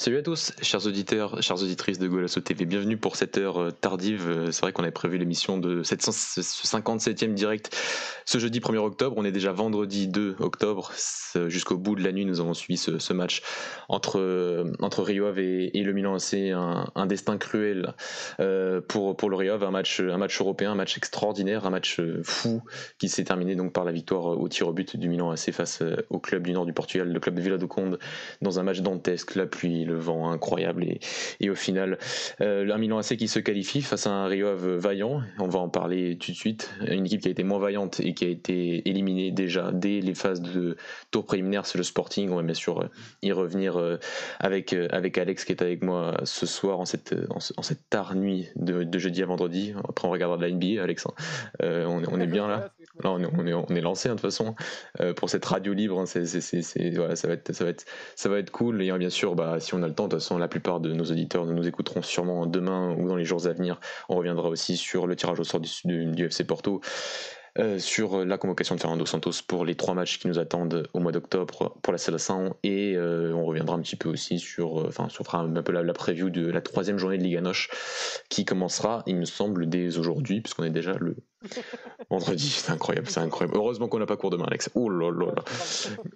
Salut à tous, chers auditeurs, chères auditrices de Golasso TV, bienvenue pour cette heure euh, tardive. Euh, c'est vrai qu'on avait prévu l'émission de 757e direct ce jeudi 1er octobre. On est déjà vendredi 2 octobre. Jusqu'au bout de la nuit, nous avons suivi ce, match entre, euh, entre Rio Ave et, le Milan AC. Un, un destin cruel pour, pour le Rio Ave, un match, un match européen, un match extraordinaire, un match fou qui s'est terminé donc par la victoire au tir au but du Milan AC face au club du nord du Portugal, le club de Vila do Conde, dans un match dantesque, la pluie, le vent incroyable et, au final euh, un Milan AC qui se qualifie face à un Rio vaillant on va en parler tout de suite une équipe qui a été moins vaillante et qui a été éliminée déjà dès les phases de tour préliminaire c'est le Sporting. On va bien sûr euh, y revenir euh, avec, avec Alex qui est avec moi ce soir en cette, en, cette tard nuit de, jeudi à vendredi. Après on regardera de la NBA Alex hein. on, est bien là. Là on est, on est, lancé hein, de toute façon pour cette radio libre hein, ça va être cool. Et bien sûr bah, si on a le temps, de toute façon, la plupart de nos auditeurs nous écouteront sûrement demain ou dans les jours à venir. On reviendra aussi sur le tirage au sort du, FC Porto. Euh, sur la convocation de Fernando Santos pour les trois matchs qui nous attendent au mois d'octobre pour la Salassin et euh, on reviendra un petit peu aussi sur, euh, enfin, on fera un peu la, la, preview de la troisième journée de Liga Noche qui commencera, il me semble, dès aujourd'hui, puisqu'on est déjà le vendredi. C'est incroyable, c'est incroyable. Heureusement qu'on n'a pas cours demain, Alex. Oh là là là.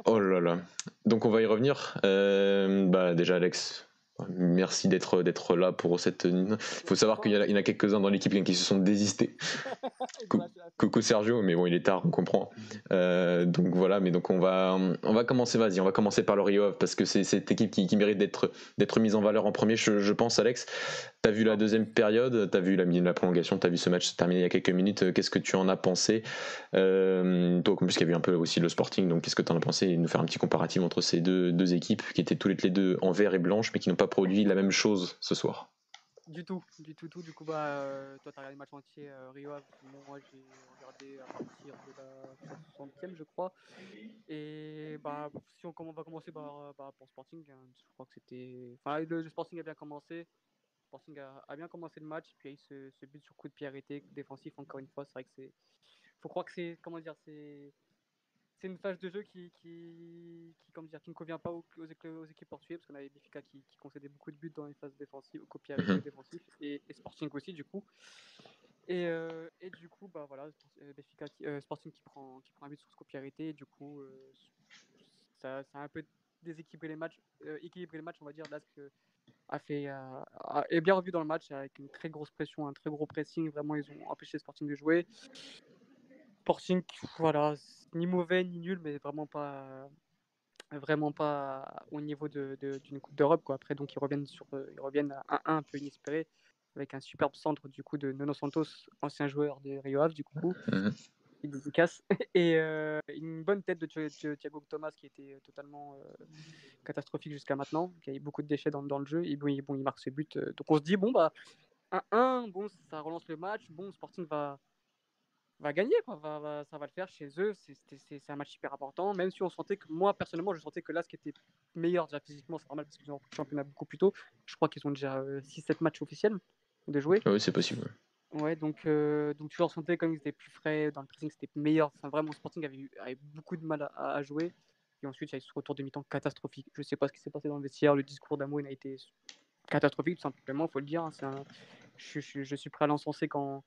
Oh là là. Donc on va y revenir. bah déjà, Alex, Merci d'être d'être là pour cette. Il faut savoir qu'il y, en a, quelques-uns dans l'équipe qui se sont désistés. Coucou Sergio, mais bon, il est tard, on comprend. Euh, donc voilà, mais donc on va on va commencer. Vas-y, on va commencer par le Rio parce que c'est cette équipe qui, mérite d'être d'être mise en valeur en premier. Je, pense, Alex. T'as vu la deuxième période, t'as vu la, la prolongation, t'as vu ce match se terminer il y a quelques minutes. Qu'est-ce que tu en as pensé? Euh, Toi, puisqu'il y a eu un peu aussi le Sporting, donc qu'est-ce que tu en as pensé? Et nous faire un petit comparatif entre ces deux, équipes qui étaient toutes les deux en vert et blanche, mais qui n'ont pas produit la même chose ce soir. Du tout, du tout, tout. Du coup, bah, euh, toi, tu as regardé le match entier euh, Rio Moi, j'ai regardé à partir de la 60e, je crois. Et bah, si on, on va commencer par, bah, pour Sporting, hein, je crois que c'était. Enfin, le, Sporting a bien commencé. Sporting a, bien commencé le match. Puis il y a eu ce, but sur coup de pied arrêté, défensif, encore une fois. C'est vrai que c'est. faut croire que c'est. Comment dire C'est c'est une phase de jeu qui, qui, qui, dire, qui ne convient pas aux, aux, équipes portugaises, parce qu'on avait Benfica qui, qui, concédait beaucoup de buts dans les phases défensives, au copier avec mhm. défensif, et, et, Sporting aussi, du coup. Et, euh, et du coup, bah, voilà, euh, Benfica euh, Sporting qui prend, qui prend un but sur ce copier arrêté, et du coup, ça, ça, a un peu déséquilibré les matchs, équilibré les matchs, on va dire, Lask a fait, est bien revu dans le match avec une très grosse pression, un très gros pressing, vraiment, ils ont empêché Sporting de jouer. Sporting, voilà, ni mauvais ni nul, mais vraiment pas, vraiment pas au niveau d'une de, d'une Coupe d'Europe. Après, donc, ils reviennent, sur, ils reviennent à 1-1 un peu inespéré, avec un superbe centre du coup de Nono Santos, ancien joueur de Rio Ave, du coup. Casse. Et euh, une bonne tête de, Thiago Thomas qui était totalement euh, catastrophique jusqu'à maintenant, qui a eu beaucoup de déchets dans, le jeu. Et il, marque buts. Euh, donc on se dit, bon, bah, 1-1, bon, ça relance le match. Bon, Sporting va, va gagner, quoi. Ça va le faire chez eux. C'est un match hyper important. Même si on sentait que moi, personnellement, je sentais que là, ce qui était meilleur déjà physiquement, c'est normal parce qu'ils ont le championnat beaucoup plus tôt. Je crois qu'ils ont déjà 6-7 euh, matchs officiels de jouer. Ah oui, c'est possible. Ouais, donc, euh, donc tu ressentais comme ils étaient plus frais, dans le pressing c'était meilleur. Enfin, vraiment, Sporting avait, avait beaucoup de mal à, jouer. Et ensuite, il y a eu ce retour de mi-temps catastrophique. Je sais pas ce qui s'est passé dans le vestiaire. Le discours d'Amo a été catastrophique, tout simplement, il faut le dire. Hein. Je, je, je, suis prêt à l'encenser quand,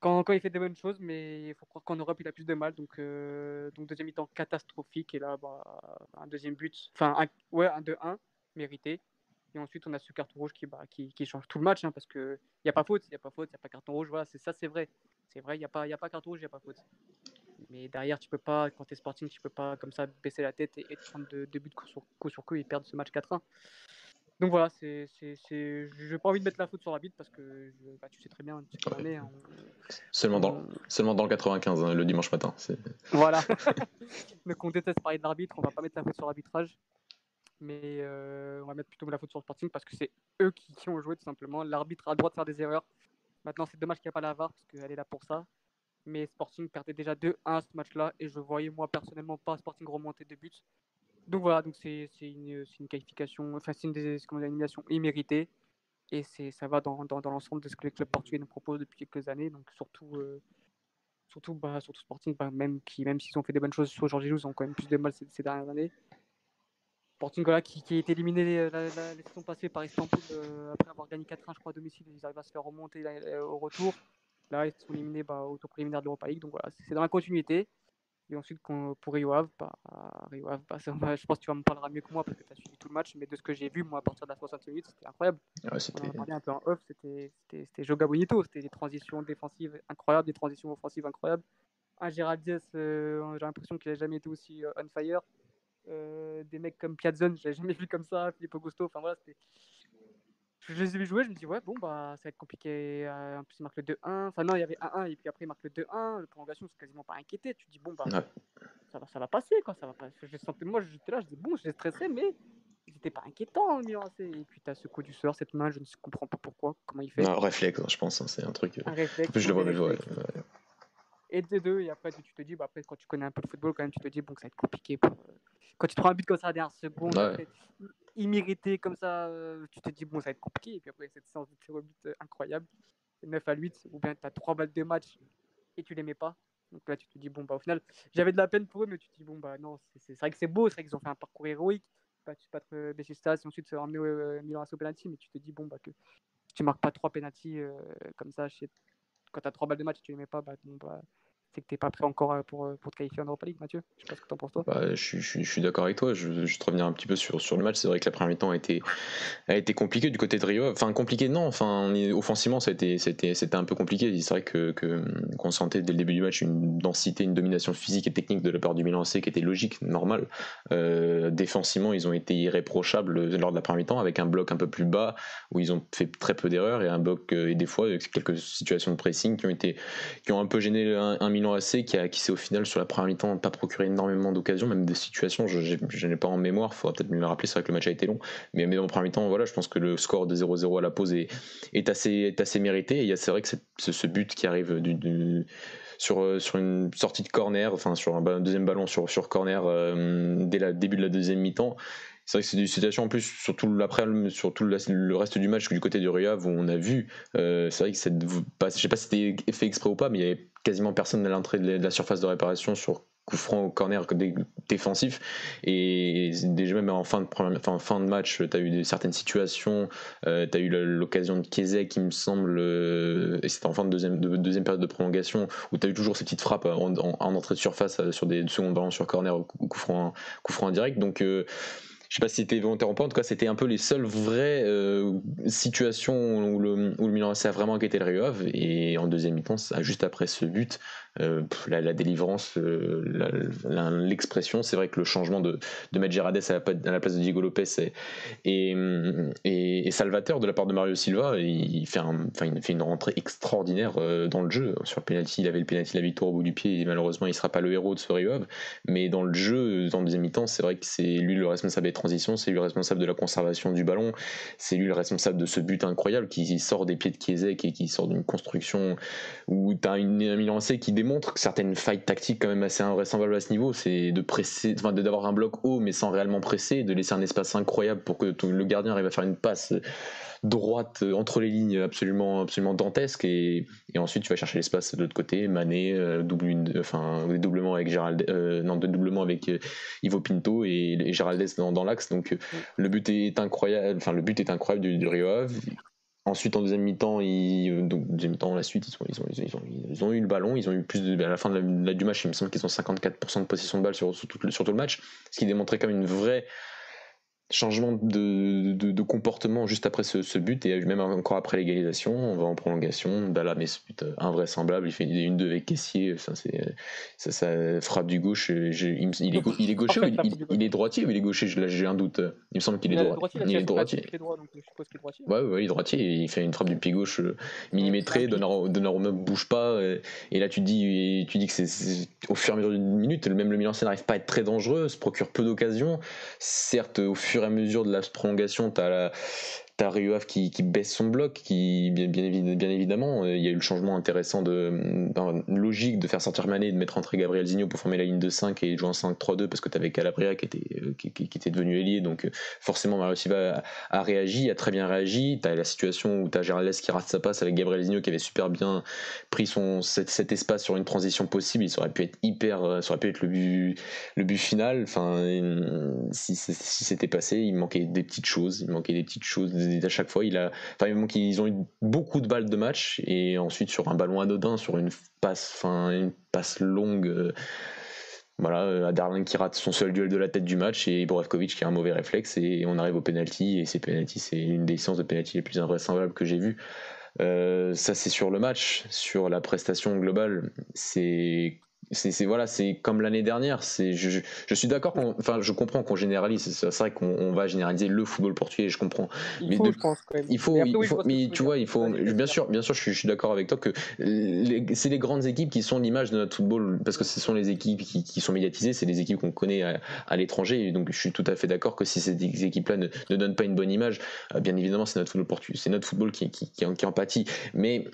quand, quand, il fait des bonnes choses, mais il faut croire qu'en Europe, il a plus de mal. Donc, euh, donc deuxième mi-temps catastrophique. Et là, bah, un deuxième but, enfin, un, ouais, un 2-1, mérité. Et ensuite, on a ce carton rouge qui, bah, qui, qui change tout le match, hein, parce qu'il n'y a pas faute, il n'y a pas faute, il n'y a pas carton rouge. Voilà, c'est ça, c'est vrai. C'est vrai, il n'y a, pas, y a pas carton rouge, il n'y a pas faute. Mais derrière, tu peux pas, quand tu es sporting, tu peux pas comme ça baisser la tête et, et prendre deux, buts coup sur, coup sur coup et perdre ce match 4-1. Donc voilà, c'est, c'est, c'est... j'ai pas envie de mettre la faute sur l'arbitre parce que bah, tu sais très bien, tu sais hein, seulement, dans, seulement dans le 95, hein, le dimanche matin. C'est... Voilà. Donc on déteste parler de l'arbitre, on va pas mettre la faute sur l'arbitrage, mais euh, on va mettre plutôt la faute sur Sporting parce que c'est eux qui, ont joué tout simplement. L'arbitre a le droit de faire des erreurs. Maintenant, c'est dommage qu'il n'y a pas la VAR parce qu'elle est là pour ça. Mais Sporting perdait déjà 2-1 ce match-là et je voyais moi personnellement pas Sporting remonter de buts. Donc voilà, donc c'est une, une, qualification, enfin c'est une, des, une élimination imméritée. Et ça va dans, dans, dans l'ensemble de ce que les clubs portugais nous proposent depuis quelques années. Donc surtout, euh, surtout, bah, surtout Sporting, bah, même, qui, même s'ils ont fait des bonnes choses, sur Georges ils ont quand même plus de mal ces, dernières années. Voilà, qui, qui a été éliminé la, la, saison passée par Istanbul après avoir gagné 4-1 je crois à domicile, ils arrivent à se faire remonter au retour. Là, ils sont éliminés bah, au tour préliminaire de l'Europa League. Donc voilà, c'est dans la continuité. Et ensuite, pour Rio Ave, bah, Rio Ave bah, je pense que tu vas me parler mieux que moi parce que tu as suivi tout le match. Mais de ce que j'ai vu, moi, à partir de la 60 minutes, c'était incroyable. Ouais, c'était... On en un peu en off, c'était, Joga Bonito. C'était des transitions défensives incroyables, des transitions offensives incroyables. Un Gérald euh, j'ai l'impression qu'il n'a jamais été aussi euh, on fire. Euh, des mecs comme Piazzon, je l'ai jamais vu comme ça. Philippe Augusto, enfin voilà, c'était je les ai vu jouer, je me dis, ouais, bon, bah, ça va être compliqué. Euh, en plus, il marque le 2-1. Enfin, non, il y avait 1-1, et puis après, il marque le 2-1. La prolongation, c'est quasiment pas inquiété. Tu te dis, bon, bah, ça, va, ça va passer, quoi. Ça va pas... Je sentais, moi, j'étais là, je dis, bon, j'ai stressé, mais c'était pas inquiétant, Milan Et puis, tu as ce coup du sort, cette main, je ne comprends pas pourquoi, comment il fait. Un réflexe, je pense, hein, c'est un truc. Euh, un réflexe. je le vois, ouais. Et de deux, et après, tu te dis, bah, après, quand tu connais un peu le football, quand même, tu te dis, bon, ça va être compliqué pour. Euh, quand tu prends un but comme ça à la dernière seconde, immérité comme ça, euh, tu te dis, bon, ça va être compliqué. Et puis après, cette séance de tir au but euh, incroyable, 9 à 8, ou bien tu as 3 balles de match et tu les mets pas. Donc là, tu te dis, bon, bah au final, j'avais de la peine pour eux, mais tu te dis, bon, bah non, c'est vrai que c'est beau, c'est vrai qu'ils ont fait un parcours héroïque. Bah, tu battre euh, Besiktas et ensuite se ramener au Milan au penalty, mais tu te dis, bon, bah que tu marques pas 3 penalty comme ça, quand tu as 3 balles de match et tu les mets pas, bah, bon, bah c'est que tu n'es pas prêt encore euh, pour, euh, pour te qualifier en Europa League, Mathieu. Je sais pas que tu en penses toi. Bah, je, je, je, suis d'accord avec toi. Je, je te revenir un petit peu sur, sur le match. C'est vrai que la première mi-temps a été, a été compliquée du côté de Rio. Enfin, compliqué, non. Enfin, offensivement, c'était un peu compliqué. C'est vrai que, que, qu'on sentait dès le début du match une densité, une domination physique et technique de la part du Milan AC qui était logique, normale. Euh, défensivement, ils ont été irréprochables lors de la première mi-temps avec un bloc un peu plus bas où ils ont fait très peu d'erreurs et un bloc et des fois quelques situations de pressing qui ont été qui ont un peu gêné un, un Milan AC qui, a, qui s'est au final sur la première mi-temps pas procuré énormément d'occasions, même des situations, je, n'ai pas en mémoire, faudra peut-être me le rappeler, c'est vrai que le match a été long, mais, mais en première mi-temps, voilà, je pense que le score de 0-0 à la pause est, est, assez, est assez mérité, et c'est vrai que ce but qui arrive sur, sur une sortie de corner, enfin sur un, deuxième ballon sur, sur corner euh, dès le début de la deuxième mi-temps, c'est vrai que c'est une situation en plus, sur tout le, reste du match du côté du Rio où on a vu, euh, c'est vrai que cette, je sais pas si c'était fait exprès ou pas, mais il y avait quasiment personne à l'entrée de la surface de réparation sur coup franc au corner défensif. Et déjà même en fin de, de match tu as eu certaines situations euh, tu as eu l'occasion de Kézé qui me semble euh, et c'était en fin de deuxième, de, deuxième période de prolongation où tu as eu toujours ces petites frappes en, entrée de surface sur des secondes ballons sur corner ou coup franc indirect donc je sais pas si c'était volontaire ou pas, en tout cas c'était un peu les seules vraies euh, situations où le, où le Milan a vraiment inquiété le Rio et en deuxième mi-temps, juste après ce but, euh, la, délivrance, euh, l'expression, c'est vrai que le changement de, de mettre Gerrades à la, place de Diego Lopez et, et, Salvateur de la part de Mario Silva, il fait, un, il fait une rentrée extraordinaire euh, dans le jeu. Sur le penalty, il avait le penalty la victoire au bout du pied malheureusement il ne sera pas le héros de ce Rio mais dans le jeu, dans le deuxième mi-temps, c'est vrai que c'est lui le responsable des transitions, c'est lui le responsable de la conservation du ballon, c'est lui le responsable de ce but incroyable qui sort des pieds de Kiesek et qui sort d'une construction où tu as une, un Milan AC qui démontre certaines failles tactiques quand même assez invraisemblables à ce niveau, c'est de presser, enfin d'avoir un bloc haut mais sans réellement presser, de laisser un espace incroyable pour que le gardien arrive à faire une passe droite entre les lignes absolument absolument dantesque et, ensuite tu vas chercher l'espace de l'autre côté, Mané, euh, double une, enfin doublement avec Gérald, euh, non doublement avec euh, Ivo Pinto et, et Géraldès dans, l'axe donc le but est incroyable, enfin le but est incroyable du, du Rio Ave Ensuite, en deuxième mi-temps, ils, deuxième mi-temps, la suite, ils, ils, ont, ils, ont, ils, ont, eu le ballon. Ils ont eu plus de, à la fin du match, il me semble qu'ils ont 54% de possession de balle sur, sur, tout, sur, tout, le match, ce qui démontrait comme une vraie changement de, de, comportement juste après ce, but et même encore après l'égalisation. On va en prolongation. Bala mais ce but euh, invraisemblable. Il fait une deux avec Caissier. Ça, ça, ça, frappe du gauche. Il, est, il est gaucher il, est droitier ou il est gaucher? J'ai un doute. Il me semble qu'il est, droit, il est droitier. ouais, ouais il est droitier. Il fait une frappe du pied gauche euh, millimétrée. Donnarumma bouge pas et là tu dis tu dis que c'est au fur et à mesure d'une minute même le Milan n'arrive pas à être très dangereux se procure peu d'occasions. Certes au fur à mesure de la prolongation, tu as T'as Rio qui, qui, baisse son bloc, qui bien, évidemment, il y a eu le changement intéressant de logique de faire sortir Mané et de mettre entrer Gabriel Zigno pour former la ligne de 5 et jouer en 5-3-2 parce que tu avais Calabria qui était, était devenu ailier, donc forcément Mario Silva a, réagi, a très bien réagi. Tu as la situation où tu as Gérald qui rate sa passe avec Gabriel Zigno qui avait super bien pris son, cet, espace sur une transition possible, il aurait pu être hyper, ça aurait pu être le but, final. Enfin, si, si c'était passé, il manquait des petites choses, il manquait des petites choses à chaque fois. Ils ont eu beaucoup de balles de match et ensuite sur un ballon anodin, sur une passe, enfin, une passe longue. Euh, voilà, euh, à Darwin qui rate son seul duel de la tête du match et Borevkovic qui a un mauvais réflexe et on arrive au penalty et ces penalty c'est une des séances de penalty les plus invraisemblables que j'ai vues. Euh, ça c'est sur le match, sur la prestation globale, c'est c'est voilà c'est comme l'année dernière c'est je, je, suis d'accord enfin je comprends qu'on généralise c'est vrai qu'on va généraliser le football portugais je comprends. Il mais faut, je pense, quand même. il faut, il faut mais tu vois il faut bien sûr bien sûr je suis, d'accord avec toi que c'est les grandes équipes qui sont l'image de notre football parce que ce sont les équipes qui, qui sont médiatisées c'est les équipes qu'on connaît à, l'étranger donc je suis tout à fait d'accord que si ces équipes là ne, ne, donnent pas une bonne image euh, bien évidemment c'est notre football portugais c'est notre football qui, qui, qui, en, pâtit. Mais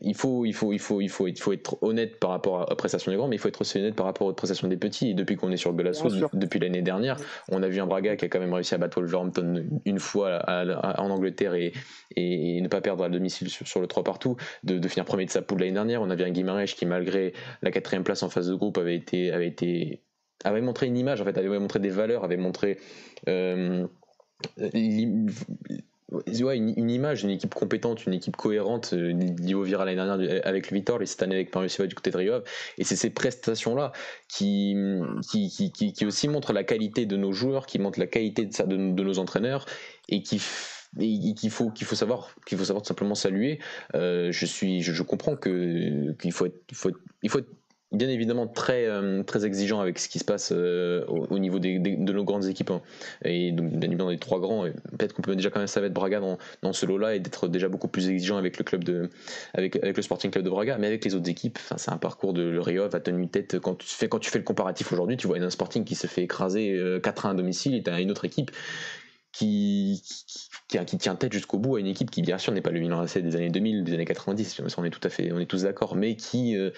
il faut il faut il faut il faut il faut être honnête par rapport à la prestation des grands mais faut être aussi honnête par rapport aux prestations des petits. Et depuis qu'on est sur Golasso, depuis l'année dernière, on a vu un Braga qui a quand même réussi à battre Wolverhampton une fois en Angleterre et, et, ne pas perdre à domicile sur, le 3 partout, de, finir premier de sa poule l'année dernière. On a vu un Guimarães qui, malgré la quatrième place en phase de groupe, avait été, avait été avait montré une image, en fait, avait montré des valeurs, avait montré euh, ouais, une, image, une équipe compétente, une équipe cohérente, euh, niveau viral l'année dernière avec le Vitor et cette année avec Mario Silva du côté de Rio. Et c'est ces prestations-là qui qui, qui, qui, aussi montrent la qualité de nos joueurs, qui montrent la qualité de, de, de nos entraîneurs et qui qu'il faut qu'il faut savoir qu'il faut savoir tout simplement saluer euh, je suis je, comprends que qu'il faut être, faut il faut être bien évidemment très, euh, très exigeant avec ce qui se passe euh, au, niveau des, de nos grandes équipes. Hein. Et donc, bien évidemment, les trois grands. Peut-être qu'on peut déjà quand même savoir Braga dans, dans ce lot-là et d'être déjà beaucoup plus exigeant avec le club de, avec, avec le Sporting Club de Braga. Mais avec les autres équipes, c'est un parcours de Rio a tenu tête. Quand tu, fais, quand tu fais le comparatif aujourd'hui, tu vois un Sporting qui se fait écraser 4-1 euh, à domicile et tu as une autre équipe qui, qui, qui, tient tête jusqu'au bout à une équipe qui bien sûr n'est pas le Milan AC des années 2000, des années 90, on est tout à fait, on est tous d'accord, mais qui, euh,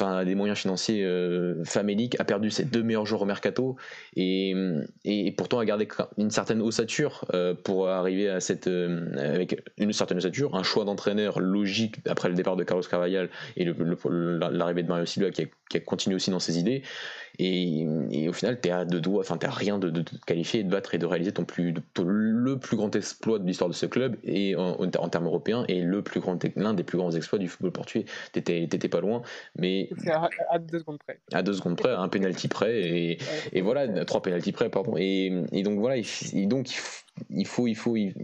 a des moyens financiers euh, faméliques, a perdu ses deux meilleurs joueurs au mercato et, et, pourtant a gardé une certaine ossature euh, pour arriver à cette, avec une certaine ossature, un choix d'entraîneur logique après le départ de Carlos Carvajal et l'arrivée de Mario Silva qui a, qui a continué aussi dans ses idées. Et, au final, tu es à deux enfin, tu rien de, de, de, de battre et de réaliser ton plus, le plus grand exploit de l'histoire de ce club et en, en, termes européens et le plus grand, l'un des plus grands exploits du football portugais. T'étais pas loin, mais. À, à, deux secondes près. À deux secondes près, un penalty près et, et voilà, trois penalty près, pardon. Et, et donc voilà, et donc il faut, il faut, il faut il,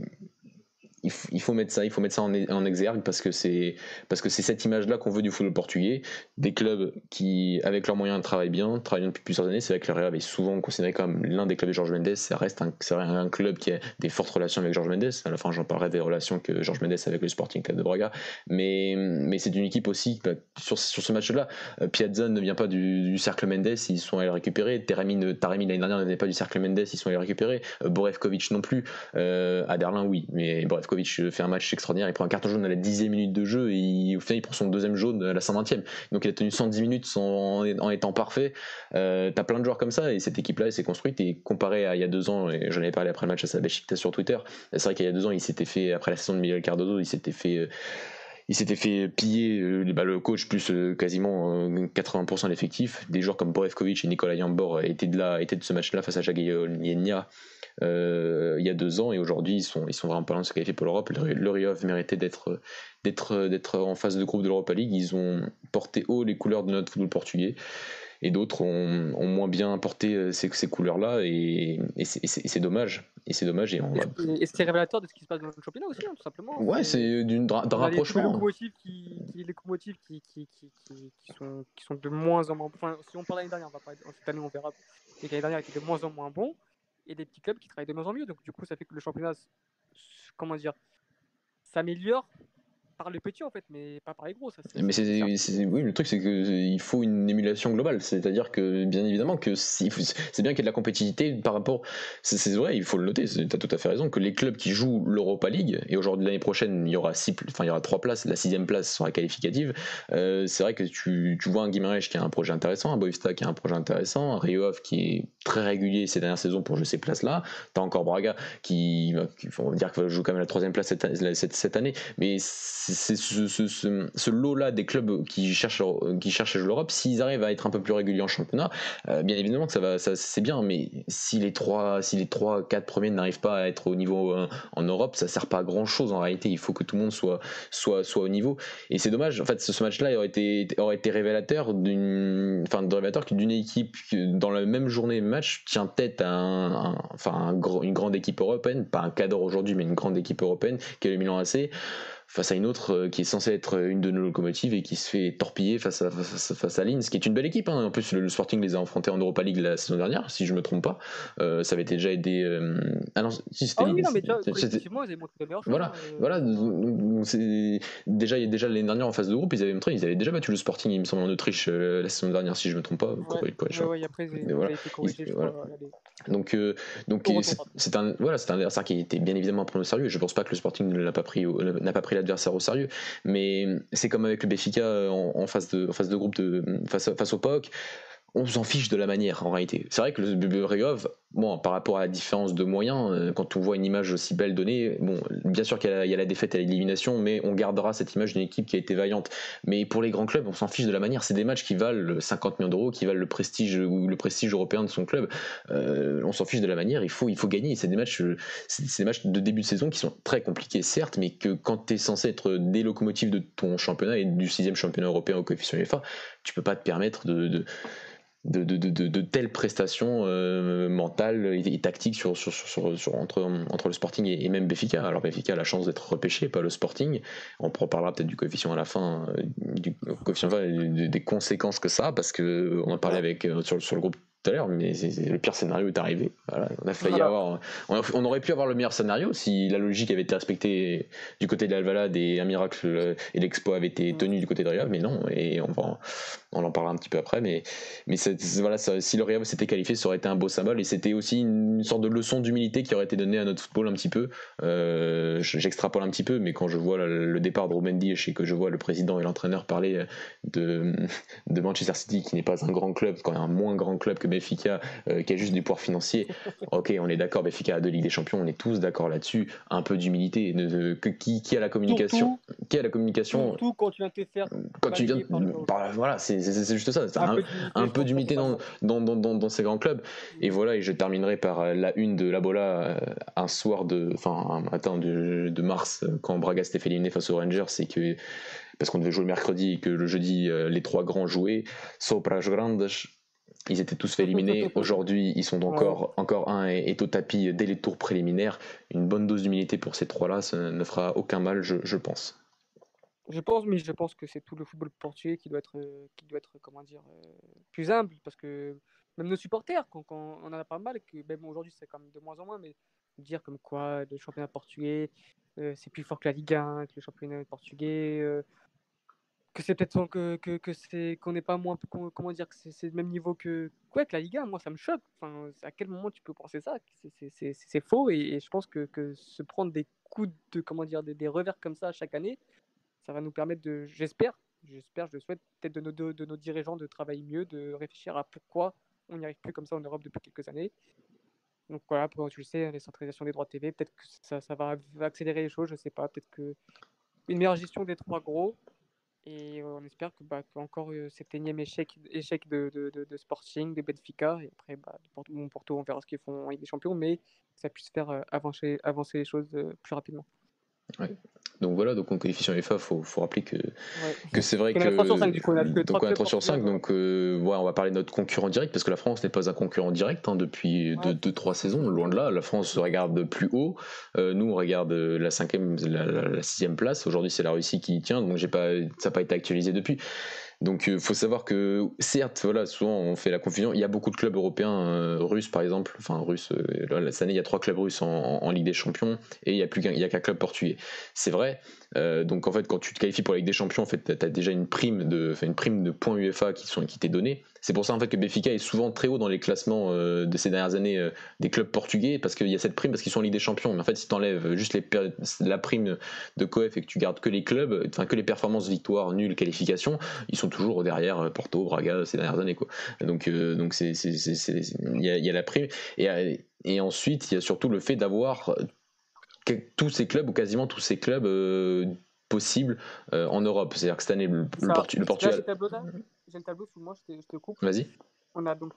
faut mettre ça, il faut mettre ça en, exergue parce que c'est parce que c'est cette image-là qu'on veut du football portugais, des clubs qui, avec leurs moyens, travaillent bien, travaillent depuis plusieurs années. C'est vrai que le Real est souvent considéré comme l'un des clubs de Georges Mendes. Ça reste un, un, club qui a des fortes relations avec Georges Mendes. À la fin, j'en parlerai des relations que Georges Mendes a avec le Sporting Club de Braga, mais mais c'est une équipe aussi bah, sur, sur ce match-là. Euh, Piazza ne vient pas du, cercle Mendes, ils sont allés le récupérer. Taremi, l'année dernière n'est pas du cercle Mendes, ils sont allés le récupérer. Borevkovic non plus. Euh, Aderlin oui, mais Borevkovic fait un match extraordinaire. Il prend un carton jaune à la dixième minute de jeu et au final, il prend son deuxième jaune à la 120e. Donc, il a tenu 110 minutes en, étant parfait. Euh, T'as plein de joueurs comme ça et cette équipe-là, elle s'est construite. Et comparé à il y a deux ans, et j'en avais parlé après le match à Sabachikta sur Twitter, c'est vrai qu'il y a deux ans, il s'était fait, après la saison de Miguel Cardozo, il s'était fait. Euh, il s'était fait piller euh, le coach plus euh, quasiment 80% de l'effectif. Des joueurs comme Borevkovic et Nicolas Yambor étaient de là, étaient de ce match-là face à Jagay Yenia euh, il y a deux ans et aujourd'hui ils sont, ils sont vraiment pas loin de se qualifier pour l'Europe. Le, le Riov méritait d'être, d'être, d'être en phase de groupe de l'Europa League. Ils ont porté haut les couleurs de notre football portugais et d'autres ont, ont, moins bien porté euh, ces, ces couleurs-là et, et c'est dommage. Et c'est dommage. Et, c'est révélateur de ce qui se passe dans le championnat aussi, hein, tout simplement. Ouais, c'est d'un rapprochement. Les locomotives, qui, qui, les locomotives qui, qui, qui, qui, sont, qui sont de moins en moins. Enfin, si on parle l'année dernière, on va pas, cette année on verra. Et l'année dernière était de moins en moins bon et des petits clubs qui travaillent de mieux en mieux. Donc, du coup, ça fait que le championnat, comment dire, s'améliore par les petits en fait, mais pas par les gros. Ça, mais c'est, oui, le truc c'est qu'il faut une émulation globale, c'est-à-dire que bien évidemment que si, c'est bien qu'il y ait de la compétitivité par rapport, c'est, vrai, il faut le noter, tu as tout à fait raison, que les clubs qui jouent l'Europa League, et aujourd'hui l'année prochaine il y aura six, enfin il y aura trois places, la sixième place sera qualificative, euh, c'est vrai que tu, tu vois un Guimarães qui a un projet intéressant, un Boavista qui a un projet intéressant, un Rio qui est très régulier ces dernières saisons pour jouer ces places-là, tu as encore Braga qui, qui on va dire joue quand même la troisième place cette, cette, cette année, mais c'est ce, ce, ce, lot-là des clubs qui cherchent, qui cherchent à jouer l'Europe, s'ils arrivent à être un peu plus réguliers en championnat, euh, bien évidemment que ça va, ça, c'est bien, mais si les trois, si les trois, quatre premiers n'arrivent pas à être au niveau euh, en Europe, ça sert pas à grand chose en réalité. Il faut que tout le monde soit, soit, soit au niveau. Et c'est dommage. En fait, ce, match-là aurait été, aurait été révélateur d'une, enfin, révélateur d'une équipe dans la même journée match tient tête à un, enfin, une grande équipe européenne, pas un cadre aujourd'hui, mais une grande équipe européenne qui est le Milan AC face à une autre euh, qui est censée être une de nos locomotives et qui se fait torpiller face à, face, face à Linz, qui est une belle équipe. Hein. En plus, le, Sporting les a affrontés en Europa League la saison dernière, si je me trompe pas. Euh, ça avait déjà aidé. Euh... Ah non, si c'était. Ah oui, non, mais déjà, effectivement, ils avaient montré le Voilà, euh... voilà. Déjà, déjà l'année dernière en phase de groupe, ils avaient montré, ils avaient déjà battu le Sporting, il me semble, en Autriche euh, la saison dernière, si je me trompe pas. Ouais, ouais, ouais, après, ils, voilà. été corrigés, je voilà. Donc, donc c'est un, voilà, c'est un adversaire qui était bien évidemment pris au sérieux. Je pense pas que le Sporting n'a pas pris, n'a pas pris l'adversaire au sérieux. Mais c'est comme avec le Béfica en, face, de, en de groupe de, face, face au POC on s'en fiche de la manière en réalité. C'est vrai que le Régov, bon, par rapport à la différence de moyens, euh, quand on voit une image aussi belle donnée, bon, bien sûr qu'il y, a la défaite et l'élimination, mais on gardera cette image d'une équipe qui a été vaillante. Mais pour les grands clubs, on s'en fiche de la manière. C'est des matchs qui valent 50 millions d'euros, qui valent le prestige ou le prestige européen de son club. Euh, on s'en fiche de la manière. Il faut, il faut gagner. C'est des matchs, c'est des matchs de début de saison qui sont très compliqués, certes, mais que quand tu es censé être des locomotives de ton championnat et du sixième championnat européen au coefficient UEFA, tu peux pas te permettre de, de, de, de, telles prestations euh, mentales et, tactiques sur, sur, sur, sur, entre, entre le Sporting et, même Béfica. Alors Béfica a la chance d'être repêché, pas le Sporting. On reparlera peut-être du coefficient à la fin, euh, du coefficient des conséquences que ça parce que on en parlait avec, euh, sur, sur le groupe tout à l'heure, mais le pire scénario est arrivé. on a failli avoir. On, aurait pu avoir le meilleur scénario si la logique avait été respectée du côté de l'Alvalade et un miracle et l'expo avait été tenu du côté de Rio, mais non. Et on va, on en parlera un petit peu après, mais mais voilà, si le Rio s'était qualifié, ça aurait été un beau symbole et c'était aussi une sorte de leçon d'humilité qui aurait été donnée à notre football un petit peu. Euh, j'extrapole un petit peu, mais quand je vois le, départ de Rumendi et que je vois le président et l'entraîneur parler de de Manchester City, qui n'est pas un grand club, quand même un moins grand club que Benfica euh, qui a juste du pouvoir financier. ok, on est d'accord, Benfica a deux Ligues des Champions, on est tous d'accord là-dessus. Un peu d'humilité. qui, qui a la communication Qui a la communication Surtout quand tu viens te faire. Quand tu viens. voilà, c'est juste ça. Un, un, peu d'humilité dans, dans, dans, dans, ces grands clubs. Et voilà, et je terminerai par euh, la une de la Bola euh, un soir de. Enfin, un matin de, de mars, quand Braga s'était fait éliminer face aux Rangers, c'est que parce qu'on devait jouer le mercredi et que le jeudi les trois grands jouaient. Sopra Grandes, ils étaient tous fait éliminer. Aujourd'hui, ils sont encore, encore un est, au tapis dès les tours préliminaires. Une bonne dose d'humilité pour ces trois-là, ça ne fera aucun mal, je, pense. Je pense, mais je pense que c'est tout le football portugais qui doit être, qui doit être comment dire, euh, plus humble, parce que même nos supporters, quand, on en a pas mal, que même aujourd'hui c'est quand même de moins en moins, mais dire comme quoi le championnat portugais euh, c'est plus fort que la Ligue 1, que le championnat portugais, euh, que c'est peut-être que, que, que c'est qu'on n'est pas moins comment dire que c'est le même niveau que quoi que la Ligue 1 moi ça me choque. Enfin à quel moment tu peux penser ça? C'est faux et, je pense que, que, se prendre des coups de comment dire des, revers comme ça chaque année ça va nous permettre de j'espère j'espère je le souhaite peut-être de nos de nos dirigeants de travailler mieux de réfléchir à pourquoi on n'y arrive plus comme ça en Europe depuis quelques années. Donc voilà pour tu le sais les centralisations des droits TV peut-être que ça, ça va accélérer les choses je sais pas. Peut-être que une meilleure gestion des trois gros et on espère que bah, encore cet énième échec, échec de, de, de, Sporting, de Benfica, et après bah, de Porto, on verra ce qu'ils font Ligue des Champions, mais que ça puisse faire avancer, avancer les choses plus rapidement. Donc voilà, donc en coefficient FA, faut, faut rappeler que, que c'est vrai que. On a 3 sur 5 du coup, on a donc on a 3 sur 5, donc euh, on va parler de notre concurrent direct, parce que la France n'est pas un concurrent direct hein, depuis 2-3 saisons, loin de là. La France se regarde plus haut, euh, nous on regarde la 5e, la, 6 place. Aujourd'hui c'est la Russie qui tient, donc pas, ça n'a pas été actualisé depuis. Donc il euh, faut savoir que certes, voilà, souvent on fait la confusion. Il y a beaucoup de clubs européens euh, russes, par exemple. Enfin, russes. Euh, cette année, il y a trois clubs russes en, Ligue des Champions et il n'y a plus qu'un, il y a qu'un club portugais. C'est vrai. Euh, donc en fait, quand tu te qualifies pour la Ligue des Champions, en fait, tu as déjà une prime de, une prime de points UEFA qui, sont, qui t'est donnée. C'est pour ça en fait que Benfica est souvent très haut dans les classements euh, de ces dernières années euh, des clubs portugais parce qu'il y a cette prime parce qu'ils sont en Ligue des Champions. Mais en fait, si tu enlèves juste les, la prime de Coef et que tu gardes que les clubs, enfin que les performances victoires, nulles, qualifications, ils sont toujours derrière Porto, Braga ces dernières années quoi. Donc donc c'est il y, a la prime et, et ensuite il y a surtout le fait d'avoir tous ces clubs ou quasiment tous ces clubs euh, possibles euh, en Europe. C'est-à-dire que cette année, le, Portugal. J'ai le, tableau sous moi, je te, coupe. Vas-y. On a donc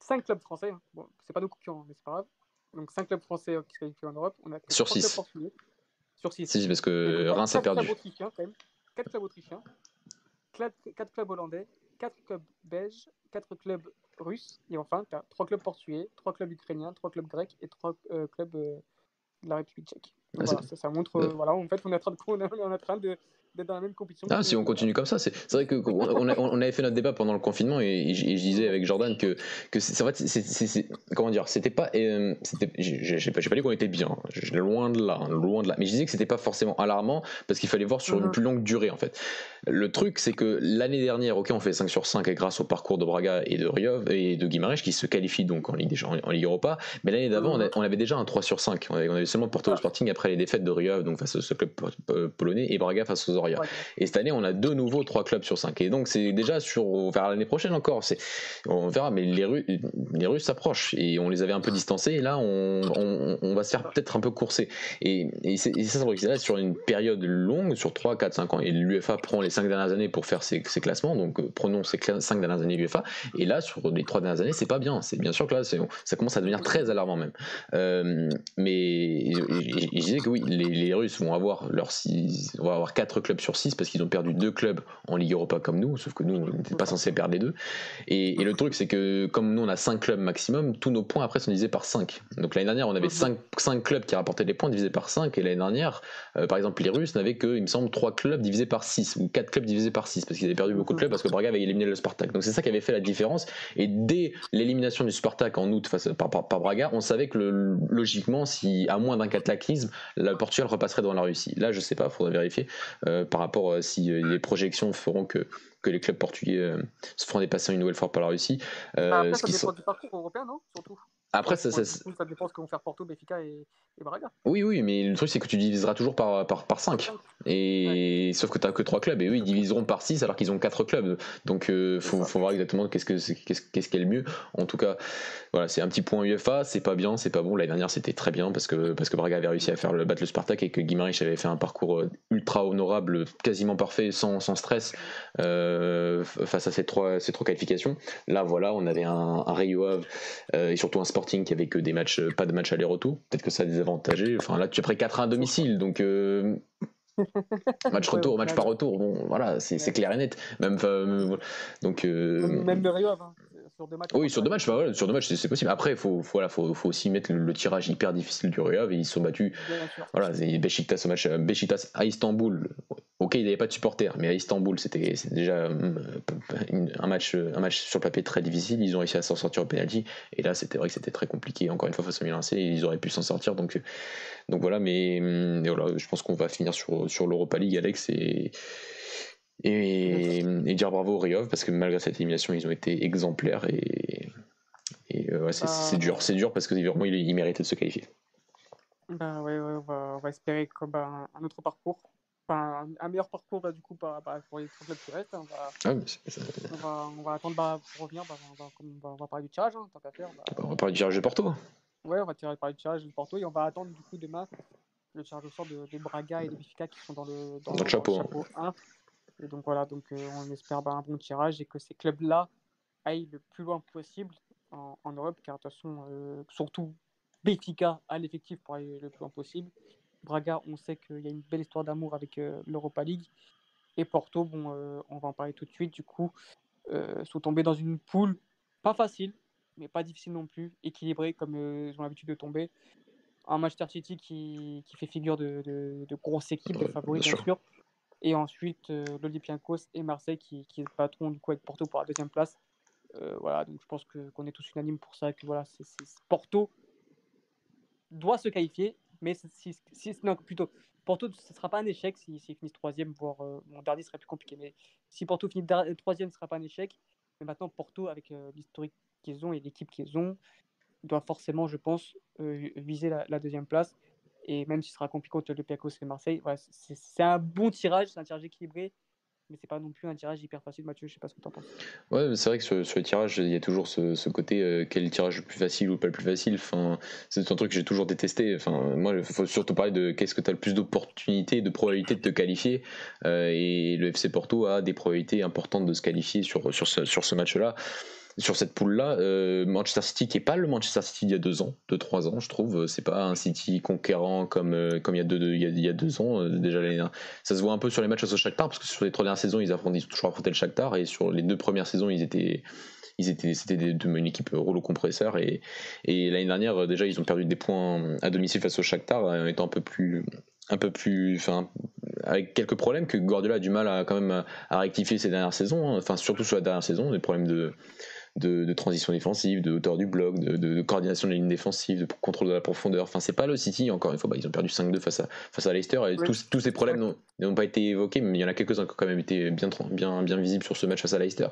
5 clubs français. Hein. Bon, c'est pas nos concurrents, mais c'est pas grave. Donc 5 clubs français qui se qualifient en Europe. On a Sur 6. Sur 6. 6 parce que Reims a perdu. 4 clubs autrichiens, 4 clubs hollandais, 4 clubs belges, 4 clubs russes, et enfin, tu as 3 clubs portugais, 3 clubs ukrainiens, 3 clubs grecs et 3 euh, clubs euh, de la République tchèque. Ah, voilà, ça, ça, montre, euh, voilà, en fait, on est en train de, on est en train de, d'être dans la même compétition. Ah, si on continue comme ça, c'est vrai que on, on, avait fait notre débat pendant le confinement et, je, disais avec Jordan que, que c'est vrai, c'est comment dire, c'était pas, euh, j'ai pas, pas dit qu'on était bien, loin de là, loin de là, mais je disais que c'était pas forcément alarmant parce qu'il fallait voir sur une mhm. plus longue durée en fait. Le truc, c'est que l'année dernière, ok, on fait 5 sur 5 grâce au parcours de Braga et de Riov et de Guimarães qui se qualifient donc en Ligue, en, Ligue Europa, mais l'année d'avant, mhm. on, avait déjà un 3 sur 5. On avait, on avait seulement Porto ah. Sporting après les défaites de Riov donc face ce club polonais et Braga face aux et cette année, on a de nouveau trois clubs sur 5. Et donc, c'est déjà sur vers l'année prochaine encore. C'est, on verra, mais les, Russes, les Russes s'approchent et on les avait un peu distancés. Et là, on, on, va se faire peut-être un peu courser. Et, et, c'est, ça, c'est là sur une période longue, sur 3, 4, 5 ans. Et l'UFA prend les 5 dernières années pour faire ses, ses classements. Donc, euh, prenons ces 5 dernières années l'UFA. Et là, sur les 3 dernières années, c'est pas bien. C'est bien sûr que là, ça commence à devenir très alarmant même. Euh, mais je, disais que oui, les, les Russes vont avoir leur 6, vont avoir 4 clubs sur 6 parce qu'ils ont perdu deux clubs en Ligue Europa comme nous, sauf que nous, on n'était pas censé perdre les deux. Et, le truc, c'est que comme nous, on a cinq clubs maximum, tous nos points après sont divisés par 5. Donc l'année dernière, on avait 5, mhm. clubs qui rapportaient des points divisés par 5, et l'année dernière, euh, par exemple, les Russes n'avaient que, il me semble, 3 clubs divisés par 6, ou 4 clubs divisés par 6, parce qu'ils avaient perdu beaucoup de clubs, parce que Braga avait éliminé le Spartak. Donc c'est ça qui avait fait la différence. Et dès l'élimination du Spartak en août face, par, par, Braga, on savait que logiquement, si à moins d'un cataclysme, le Portugal repasserait devant la Russie. Là, je sais pas, faudrait vérifier euh, par rapport euh, si euh, les projections feront que, que les clubs portugais euh, se feront dépasser une nouvelle fois par la Russie. Euh, après, ça dépend du parcours européen, non? Surtout. Après, ça, ça, ça, dépend ce que vont faire Porto, Benfica et, et, Braga. Oui, oui, mais le truc, c'est que tu diviseras toujours par, par, par 5. Et, Sauf que tu n'as que 3 clubs. Et eux, ils diviseront par 6 alors qu'ils ont 4 clubs. Donc, il euh, faut, faut, voir exactement qu'est-ce que qu'est-ce qu'est-ce qui est le mieux. En tout cas, voilà, c'est un petit point UEFA. C'est pas bien, c'est pas bon. L'année dernière, c'était très bien parce que, parce que Braga avait réussi à faire le, battre le Spartak et que Guimarães avait fait un parcours euh, ultra honorable, quasiment parfait, sans, sans stress euh, face à ces trois, ces trois qualifications. Là, voilà, on avait un, un Rio et surtout un Sporting qui avait que des matchs euh, pas de match aller-retour. Peut-être que ça a des avantages. Enfin, là, tu as pris 4 1 à domicile, donc euh, match retour, match par retour. Bon, voilà, c'est clair et net. Même, euh, donc, même de Rio, hein. Sur deux matchs, oui, sur deux matchs, bah, sur deux matchs, c'est possible. Après, il faut, voilà, faut, faut, aussi mettre le, tirage hyper difficile du Rio et ils se sont battus. Voilà, Beşiktaş, match, Beşiktaş à Istanbul. Ok, il n'y avait pas de supporters, mais à Istanbul, c'était déjà euh, un match, un match sur le papier très difficile. Ils ont réussi à s'en sortir au penalty. Et là, c'était vrai que c'était très compliqué. Encore une fois, face au Milan AC, ils auraient pu s'en sortir. Donc, donc voilà, mais voilà, je pense qu'on va finir sur, sur l'Europa League, Alex. Et, et, dire bravo au Riov, parce que malgré cette élimination, ils ont été exemplaires. Et, et euh, c'est bah, dur, c'est dur parce que vraiment, ils, méritaient de se qualifier. Bah ouais, ouais on, va, espérer comme un autre parcours enfin, un meilleur parcours bah, du coup bah, bah, pour les clubs qui restent. On va, ah, on va, on va attendre bah, pour revenir. Bah, on, va, on, va, parler du tirage, hein, tant qu'à faire. Bah. on va parler du tirage de Porto. Ouais, on va parler du tirage de Porto et on va attendre du coup demain le tirage au sort de, de Braga et de Benfica qui sont dans le, dans, le, chapeau, 1. Et donc voilà, donc, euh, on espère un bon tirage et que ces clubs-là aillent le plus loin possible en, en Europe, car de toute façon, euh, surtout Benfica a l'effectif pour aller le plus loin possible. Braga, on sait qu'il y a une belle histoire d'amour avec euh, l'Europa League. Et Porto, bon, euh, on va en parler tout de suite, du coup, euh, sont tombés dans une poule pas facile, mais pas difficile non plus, équilibrée comme ils ont l'habitude de tomber. Un Manchester City qui, qui fait figure de, de, grosse équipe, de favoris bien sûr. Et ensuite l'Olympiakos et Marseille qui, qui patron du coup avec Porto pour la deuxième place. voilà, donc je pense qu'on est tous unanimes pour ça, que voilà, Porto doit se qualifier Mais si, si, non, plutôt, Porto, ce ne sera pas un échec s'ils si, finissent troisième, voire mon dernier serait plus compliqué. Mais si Porto finit troisième, ce ne sera pas un échec. Mais maintenant, Porto, avec l'historique qu'ils ont et l'équipe qu'ils ont, doit forcément, je pense, viser la, deuxième place. Et même si ce sera compliqué contre le Piacos et Marseille, ouais, c'est un bon tirage, c'est un tirage équilibré mais c'est pas non plus un tirage hyper facile. Mathieu, je sais pas ce que tu en penses. Ouais, c'est vrai que sur, les tirages, il y a toujours ce, côté euh, quel tirage le plus facile ou pas le plus facile. Enfin, c'est un truc que j'ai toujours détesté. Enfin, moi, il faut surtout parler de qu'est-ce que tu as le plus d'opportunités, de probabilités de te qualifier. Euh, et le FC Porto a des probabilités importantes de se qualifier sur, sur ce, sur ce match-là sur cette poule-là, euh, Manchester City qui est pas le Manchester City il y a deux ans, deux trois ans, je trouve. C'est pas un City conquérant comme euh, comme il y a deux, il, y a, deux ans euh, déjà. Ça se voit un peu sur les matchs au Shakhtar parce que sur les trois dernières saisons ils affrontent toujours affronté le Shakhtar et sur les deux premières saisons ils étaient ils étaient c'était une équipe rouleau compresseur et, et l'année dernière déjà ils ont perdu des points à domicile face au Shakhtar en étant un peu plus un peu plus enfin avec quelques problèmes que Guardiola a du mal à quand même à rectifier ces dernières saisons hein. surtout sur la dernière saison des problèmes de de, transition défensive, de hauteur du bloc, de, coordination de la ligne défensive, de contrôle de la profondeur. Enfin, c'est pas le City, encore une fois, bah, ils ont perdu 5-2 face à, face à Leicester et tous, tous, ces problèmes n'ont pas été évoqués, mais il y en a quelques-uns qui ont quand même été bien, bien, bien visibles sur ce match face à Leicester.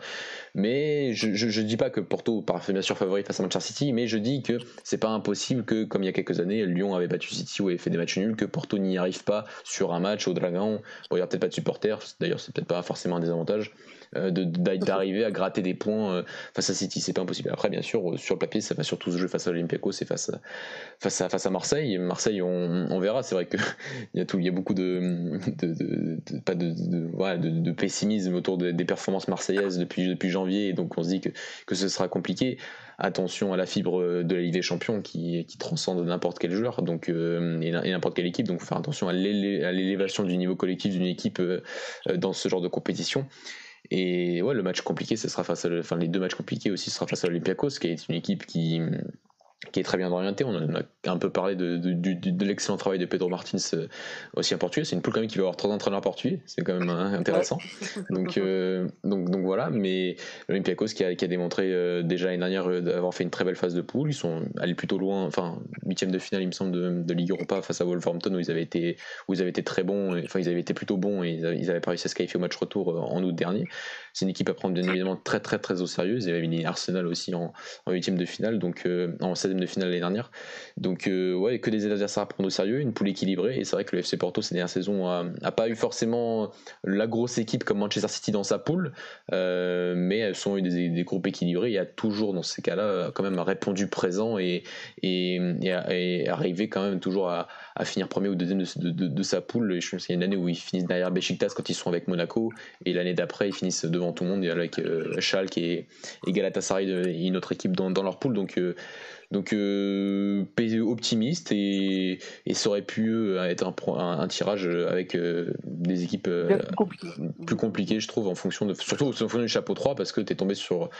Mais je, je, dis pas que Porto parfait bien sûr favori face à Manchester City, mais je dis que c'est pas impossible que, comme il y a quelques années, Lyon avait battu City ou avait fait des matchs nuls, que Porto n'y arrive pas sur un match au Dragon. Bon, il n'y a peut-être pas de supporters, d'ailleurs, c'est peut-être pas forcément un désavantage. Euh, d'arriver à gratter des points euh, face à City. C'est pas impossible. Après, bien sûr, euh, sur le papier, ça va surtout se jouer face à l'Olympiakos et face à, face à, face à Marseille. Marseille, on, verra. C'est vrai qu'il y, a y a beaucoup de, de, pas de, de, pessimisme autour des performances marseillaises depuis, depuis janvier. Et donc, on se dit que, que ce sera compliqué attention à la fibre de la Ligue des Champions qui, qui transcende n'importe quel joueur donc, et n'importe quelle équipe. Donc, faut faire attention à l'élévation du niveau collectif d'une équipe dans ce genre de compétition. Et ouais, le match compliqué, ce sera face à, enfin, les deux matchs compliqués aussi, ce sera face à l'Olympiakos, qui est une équipe qui, qui est très bien orienté. On a un peu parlé de, de, l'excellent travail de Pedro Martins euh, aussi en portugais. C'est une poule quand même qui va avoir trois entraîneurs portugais. C'est quand même hein, intéressant. Donc, euh, donc, donc voilà. Mais l'Olympiakos qui a, qui a démontré euh, déjà l'année dernière d'avoir fait une très belle phase de poule. Ils sont allés plutôt loin. Enfin, huitième de finale, il me semble, de, de, Ligue Europa face à Wolverhampton où ils avaient été, où ils avaient été très bons. enfin, ils avaient été plutôt bons et ils avaient, pas réussi à se qualifier au match retour en août dernier. C'est une équipe à prendre bien évidemment très très très au sérieux. Ils avaient mis Arsenal aussi en huitième de finale. Donc en de finale l'année dernière. Donc, euh, ouais, que des adversaires à prendre au sérieux, une poule équilibrée. Et c'est vrai que le FC Porto, ces dernières saisons, a, pas eu forcément la grosse équipe comme Manchester City dans sa poule, euh, mais elles sont eu des, groupes équilibrés. Il y a toujours, dans ces cas-là, quand même répondu présent et, et, et, arrivé quand même toujours à, finir premier ou deuxième de, sa poule. Je pense qu'il y a une année où ils finissent derrière Besiktas quand ils sont avec Monaco, et l'année d'après, ils finissent devant tout le monde, avec euh, Schalke et, et Galatasaray, et une autre équipe dans, dans leur poule. Donc, donc euh, optimiste et, et, ça aurait pu euh, être un, un, tirage avec euh, des équipes euh, plus compliquées, je trouve, en fonction de surtout en fonction du chapeau 3 parce que tu es tombé sur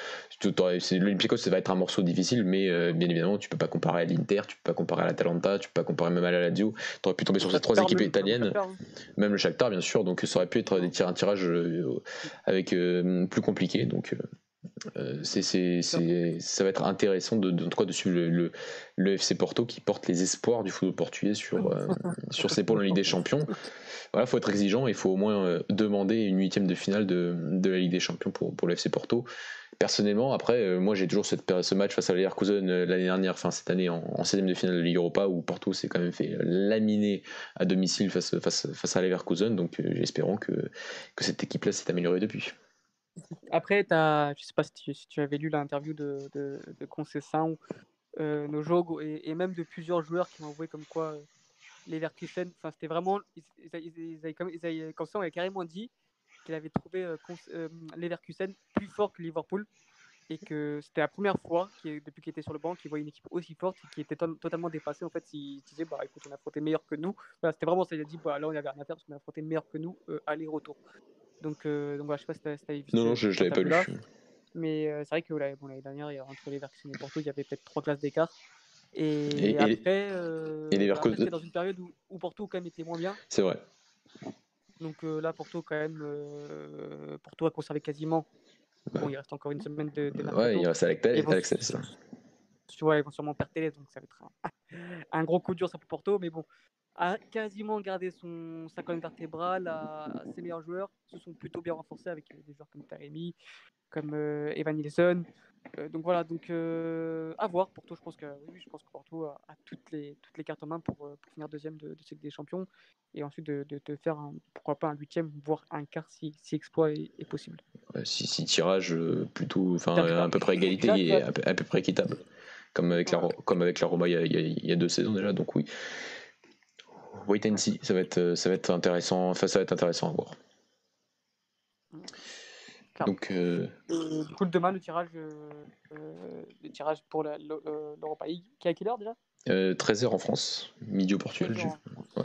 l'Olympiakos, ça va être un morceau difficile, mais bien évidemment, tu peux pas comparer à l'Inter, tu peux pas comparer à l'Atalanta, tu peux pas comparer même à la Lazio. Tu aurais pu tomber sur ces trois équipes italiennes, même le Shakhtar, bien sûr. Donc ça aurait pu être des un tirage avec plus compliqué. Donc euh, c'est, ça va être intéressant de, de, suivre le, le, FC Porto qui porte les espoirs du football portugais sur, euh, sur ses pôles en Ligue des Champions. Voilà, faut être exigeant, il faut au moins euh, demander une huitième de finale de, de, la Ligue des Champions pour, pour le FC Porto. Personnellement, après, moi j'ai toujours cette, ce match face à Leverkusen l'année dernière, enfin cette année en, en 16 de finale de Ligue Europa où Porto s'est quand même fait laminer à domicile face, face, face à Leverkusen, donc j'espérons que, que cette équipe-là s'est améliorée depuis. Après, as, je sais pas si tu, avais lu l'interview de, de, de Concessin, euh, nos jogos et, même de plusieurs joueurs qui m'ont envoyé comme quoi euh, les Verkusen, c'était vraiment, ils, ils avait carrément dit qu'il avait trouvé euh, euh, les Verkusen plus fort que Liverpool et que c'était la première fois depuis qu'il était sur le banc qu'il voyait une équipe aussi forte et qui était totalement dépassée. En fait, il disait bah écoute, on a affronté meilleur que nous. c'était vraiment ça. Il a dit bah là on avait rien à faire parce qu'on a affronté meilleur que nous aller-retour. Donc, euh, donc voilà, je sais pas si tu vu. Non, non, je, je l'avais pas lu. Mais euh, c'est vrai que bon, l'année dernière, entre les Verkusen et Porto, il y avait peut-être trois classes d'écart. Et, après, euh, et les après dans une période où, où, Porto quand même était moins bien. C'est vrai. Donc là, Porto quand même, Porto a conservé quasiment. Bon, il reste encore une semaine de. ouais, il reste avec Alex. ils vont sûrement perdre télé, donc ça va être un, gros coup dur ça pour Porto. Mais bon, a quasiment gardé son, sa colonne vertébrale, à, ses meilleurs joueurs se sont plutôt bien renforcés avec des joueurs comme Taremi, comme Evan Nilsson. donc voilà, donc à voir. Porto, je pense que oui, je pense que Porto a, toutes les toutes les cartes en main pour, finir deuxième de, de des Champions et ensuite de, de, faire pourquoi pas un huitième, voire un quart si, si exploit est, possible. si, si, tirage plutôt, enfin à peu près égalité et à, peu près équitable, comme avec la comme avec la Roma il y, a, il y a deux saisons déjà, donc oui wait and see. Ça va être, ça va être intéressant. Enfin, ça va être intéressant à voir. Donc, euh... du coup, demain, le tirage, euh, le tirage pour l'Europa League, qui est à quelle heure déjà? 13h en France, midi au Portugal. Ouais.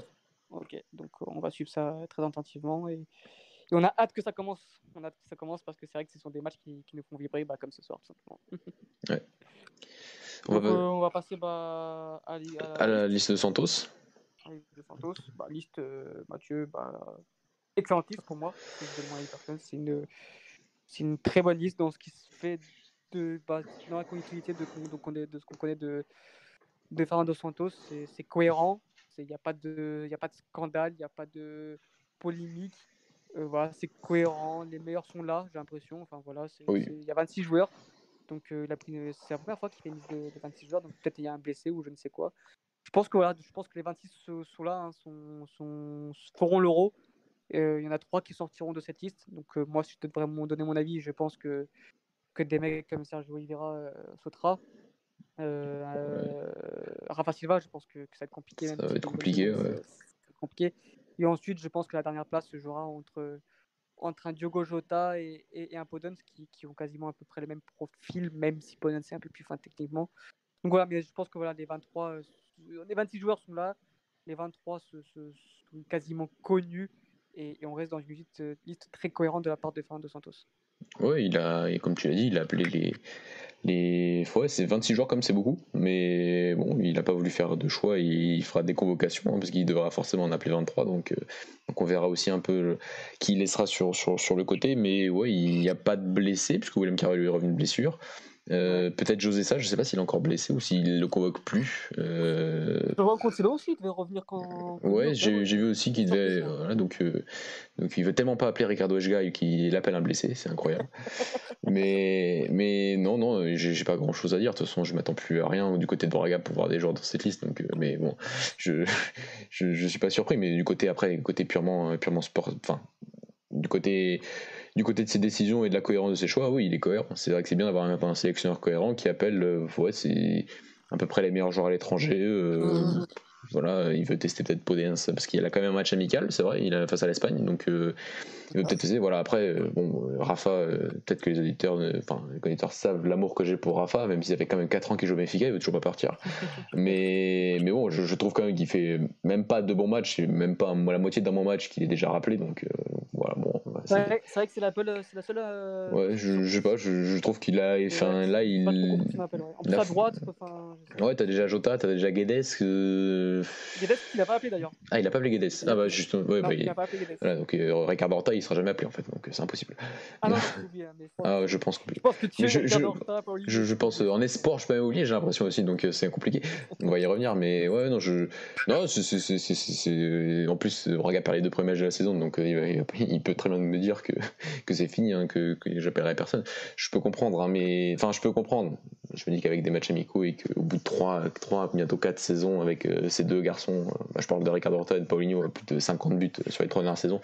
Ok, donc on va suivre ça très attentivement et, et, on a hâte que ça commence. On a hâte que ça commence parce que c'est vrai que ce sont des matchs qui, qui nous font vibrer, bah, comme ce soir, tout simplement. ouais. On, va... on, va... passer bah, à, à, à la liste de Santos de Santos. Bah, liste, euh, Mathieu, bah, excellente liste pour moi. C'est une, une très bonne liste dans ce qui se fait de, bah, dans la continuité de, de, de ce qu'on connaît de, de Fernando Santos. C'est cohérent. Il n'y a, pas de, a pas de scandale, il n'y a pas de polémique. Euh, voilà, c'est cohérent. Les meilleurs sont là, j'ai l'impression. Enfin, voilà, il y a 26 joueurs. Donc, euh, c'est la première fois qu'il fait une liste de, de 26 joueurs. Donc, peut-être il y a un blessé ou je ne sais quoi je pense que voilà, je pense que les 26 sont là, hein, sont, sont, feront l'euro. Euh, il y en a trois qui sortiront de cette liste. Donc euh, moi, si je devrais vraiment donner mon avis, je pense que, que des mecs comme Sergio Oliveira euh, sautera. Rafa Silva, je pense que, ça va être compliqué. Ça va être compliqué, ouais. compliqué. Et ensuite, je pense que la dernière place se jouera entre, entre un Diogo Jota et, et, un Podence qui, qui, ont quasiment à peu près le même profil, même si Podence est un peu plus fin techniquement. Donc voilà, mais je pense que voilà, les 23 les 26 joueurs sont là, les 23 se, sont quasiment connus et, on reste dans une liste, liste, très cohérente de la part de Fernando Santos. Oui, il a, et comme tu l'as dit, il a appelé les. les... Ouais, c'est 26 joueurs comme c'est beaucoup, mais bon, il n'a pas voulu faire de choix, il fera des convocations, hein, parce qu'il devra forcément en appeler 23, donc, euh, donc on verra aussi un peu qui laissera sur le côté, mais ouais, il n'y a pas de blessé, puisque William Carvalho est revenu de blessure. Euh, peut-être José ça, je sais pas s'il est encore blessé ou s'il le convoque plus. Euh... Je vois aussi, il devait revenir quand. Ouais, j'ai vu aussi qu'il devait. Voilà, donc, euh, donc il veut tellement pas appeler Ricardo Ejga qu'il appelle un blessé, c'est incroyable. mais, mais non, non, j'ai pas grand chose à dire. De toute façon, je m'attends plus à rien du côté de Braga pour voir des joueurs dans cette liste. Donc, euh, mais bon, je, je, je, suis pas surpris. Mais du côté après, côté purement, purement sport, enfin, du côté du côté de ses décisions et de la cohérence de ses choix, oui, il est cohérent. C'est vrai que c'est bien d'avoir un, sélectionneur cohérent qui appelle, euh, ouais, c'est à peu près les meilleurs joueurs à l'étranger. Euh, mmh voilà, il veut tester peut-être Podence parce qu'il a quand même un match amical, c'est vrai, il a face à l'Espagne, donc euh, il veut peut-être tester. Voilà, après, euh, bon, Rafa, euh, peut-être que les auditeurs, enfin, les auditeurs savent l'amour que j'ai pour Rafa, même s'il avait quand même 4 ans qu'il joue au Benfica, il veut toujours pas partir. mais, mais bon, je, trouve quand même qu'il fait même pas de bons matchs, même pas la moitié d'un bon match qu'il est déjà rappelé, donc voilà, bon. C'est vrai, que c'est la, la, seule. Ouais, je, je sais pas, je, trouve qu'il a. Enfin, là, il. En plus, à droite, Ouais, t'as déjà Jota, t'as déjà Guedes. Guedes, il n'a pas appelé d'ailleurs. Ah, il a pas appelé Guedes. Ah, bah, juste. Ouais, bah, il n'a pas appelé Guedes. Voilà, donc euh, Ricard Horta, il sera jamais appelé en fait, donc c'est impossible. Ah non, oublié. Mais ah, je pense Je pense que tu je, je, je, je, pense en espoir, je peux pas oublier, j'ai l'impression aussi, donc euh, c'est compliqué. On va y revenir, mais ouais, non, je. Non, c'est. En plus, Braga les deux premiers matchs de la saison, donc euh, il, il, peut très bien me dire que, que c'est fini, hein, que, que j'appellerai personne. Je peux comprendre, hein, mais. Enfin, je peux comprendre. Je me dis qu'avec des matchs amicaux et qu'au bout de 3, 3, bientôt 4 saisons avec ces deux garçons, bah, je parle de Ricardo Horta et de Paulinho, plus de 50 buts sur les trois dernières saisons.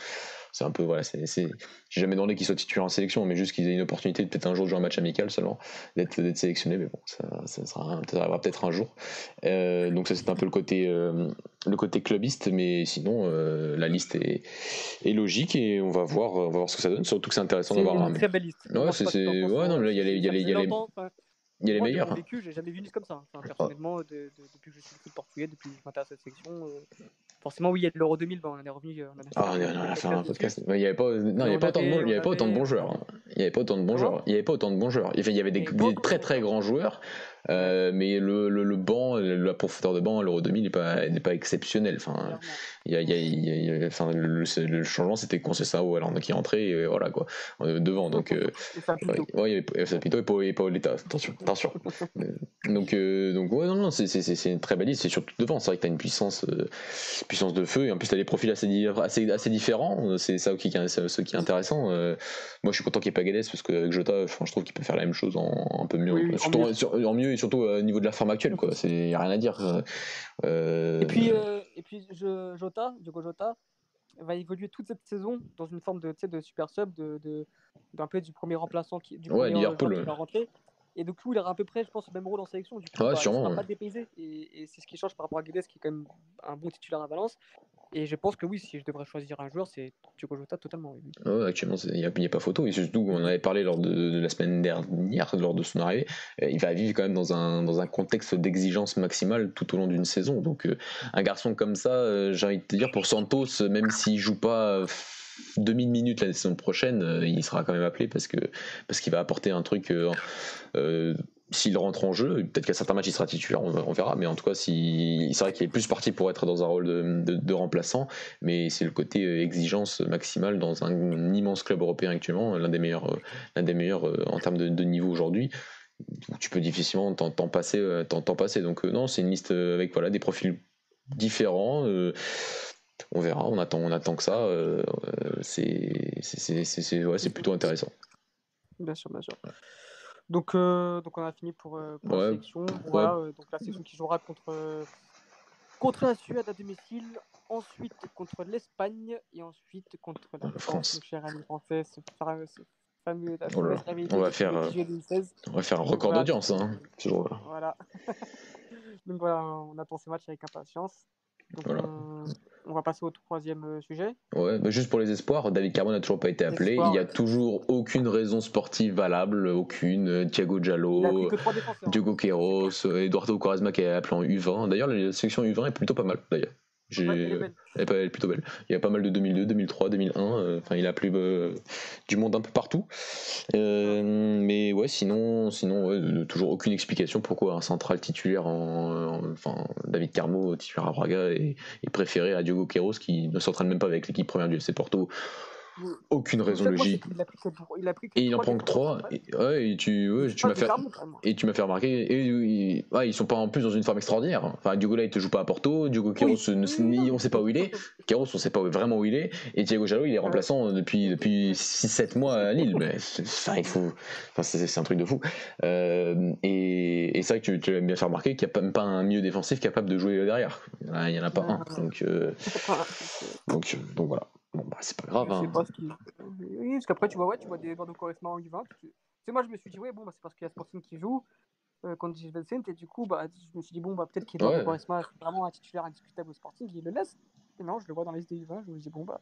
C'est un peu, voilà, c'est, j'ai jamais demandé qu'ils soient titulaires en sélection, mais juste qu'ils aient une opportunité de peut-être un jour de jouer un match amical seulement, d'être, d'être sélectionné, mais bon, ça, ça, sera, ça arrivera peut-être un jour. Euh, donc ça, c'est un peu le côté, euh, le côté clubiste, mais sinon, euh, la liste est, est, logique et on va voir, on va voir ce que ça donne, surtout que c'est intéressant d'avoir une très belle liste. Ouais, c'est, ouais, non, il y a les, il y a les, il y a les, il y a les meilleurs. Vécu, j'ai jamais vu une liste comme ça. Enfin, personnellement, de, de, depuis que je suis le foot portugais, depuis que je m'intéresse à cette section, euh, forcément, oui, il y a de l'Euro 2000, bon, on en est revenu. On a ah, on, a fait un podcast. Il n'y avait pas, non, il y avait pas autant de bons, il y avait pas autant de bons joueurs. Il n'y avait pas autant de bons joueurs. Il y avait pas autant de bons joueurs. Il y avait des, des très très grands joueurs. Euh, mais le, le, le, banc, la profondeur de banc à l'Euro 2000 n'est pas, pas exceptionnel. Enfin, y a, y a, y a, enfin, le, le changement, c'était Conceição alors qui est entré, et voilà quoi, devant. Donc, euh, ouais, il y avait Sapito et Paul, et attention, attention. donc, euh, donc, ouais, non, non, c'est, une très belle liste, c'est surtout devant. C'est vrai que tu as une puissance, euh, puissance de feu, et en plus, tu as des profils assez, assez, assez différents. C'est ça qui, ce qui est intéressant. moi, je suis content qu'il n'y ait pas Gades, parce qu'avec Jota, je trouve qu'il peut faire la même chose en un peu mieux. surtout, en mieux et surtout au niveau de la forme actuelle, quoi. Il n'y a rien à dire. Euh... Et puis, euh, et puis je, Jota, Diogo Jota, va évoluer toute cette saison dans une forme de, de super sub, de, de, d'un peu du premier remplaçant qui, du ouais, Liverpool, qui va rentrer. Et du coup, il aura à peu près, je pense, le même rôle en sélection. Du coup, ouais, bah, sûrement, il ne sera pas dépaysé. Et, et c'est ce qui change par rapport à Guedes, qui est quand même un bon titulaire à Valence. Et je pense que oui, si je devrais choisir un joueur, c'est Diogo Jota totalement. Oui. Actuellement, il n'y a, pas photo. Et surtout, on avait parlé lors de, la semaine dernière, lors de son arrivée. Euh, il va vivre quand même dans un, dans un contexte d'exigence maximale tout au long d'une saison. Donc, euh, un garçon comme ça, euh, j'ai envie de te dire, pour Santos, même s'il joue pas 2000 minutes la saison prochaine, il sera quand même appelé parce que parce qu'il va apporter un truc s'il rentre en jeu, peut-être qu'à certains matchs il sera titulaire, on, verra, mais en tout cas, si, c'est vrai qu'il est plus parti pour être dans un rôle de, remplaçant, mais c'est le côté euh, exigence maximale dans un, immense club européen actuellement, l'un des meilleurs, euh, l'un des meilleurs euh, en termes de, niveau aujourd'hui. Tu peux difficilement t'en, passer, t'en, passer. Donc non, c'est une liste avec voilà des profils différents. on verra, on attend, on attend que ça. c'est, c'est, c'est, ouais, c'est plutôt intéressant. Bien sûr, bien sûr. Donc, euh, donc on a fini pour, euh, pour la sélection. Voilà, euh, donc la sélection qui jouera contre, contre la Suède à domicile, ensuite contre l'Espagne et ensuite contre la France, France. cher ami français, ce fameux, oh là, on, va faire, on va faire un record d'audience. Hein, voilà. donc voilà, on attend ces matchs avec impatience. Donc, voilà. on, on va passer au troisième euh, sujet. Ouais, bah juste pour les espoirs, David Carmo n'a toujours pas été appelé. il n'y a toujours aucune raison sportive valable, aucune. Thiago Diallo, Diogo Queiroz, Eduardo Quaresma qui est appelé en U20. D'ailleurs, la sélection U20 est plutôt pas mal, d'ailleurs. Elle, est plutôt belle. Il y a pas mal de 2002, 2003, 2001. Enfin, il a appelé euh, du monde un peu partout. Euh, mais ouais, sinon, sinon toujours aucune explication pourquoi un central titulaire, en, enfin David Carmo titulaire à Braga est, est préféré à Diogo Queiroz qui ne s'entraîne même pas avec l'équipe première du FC Porto aucune raison logique. et il en prend que 3. Et, ouais, et tu, ouais, tu m'as fait, et tu m'as fait remarquer. Et, ouais, ils sont pas en plus dans une forme extraordinaire. Enfin, Diogo là, il te joue pas à Porto. Diogo Queiroz, oui. on sait pas où il est. Queiroz, on sait pas vraiment où il est. Et Thiago Jallo, il est remplaçant depuis, depuis 6-7 mois à Lille. Mais enfin, il faut. Enfin, c'est un truc de fou. Euh, et, et c'est vrai que tu, tu as bien fait remarquer qu'il n'y a même pas un milieu défensif capable de jouer derrière. Il y en a pas un. Donc, euh, donc, donc voilà. Bon, bah, c'est pas grave. Hein. Pas ce qui... Oui, parce qu'après, tu vois, ouais, tu vois des de Quaresma en U20. Tu sais, moi, je me suis dit, ouais, bon, bah, c'est parce qu'il y a Sporting qui joue euh, contre Vincent, et du coup, bah, je me suis dit, bon, bah, peut-être qu'il ouais. Quaresma vraiment un titulaire indiscutable au Sporting, il le laisse. Et non, je le vois dans la liste des U20, je me dis, bon, bah.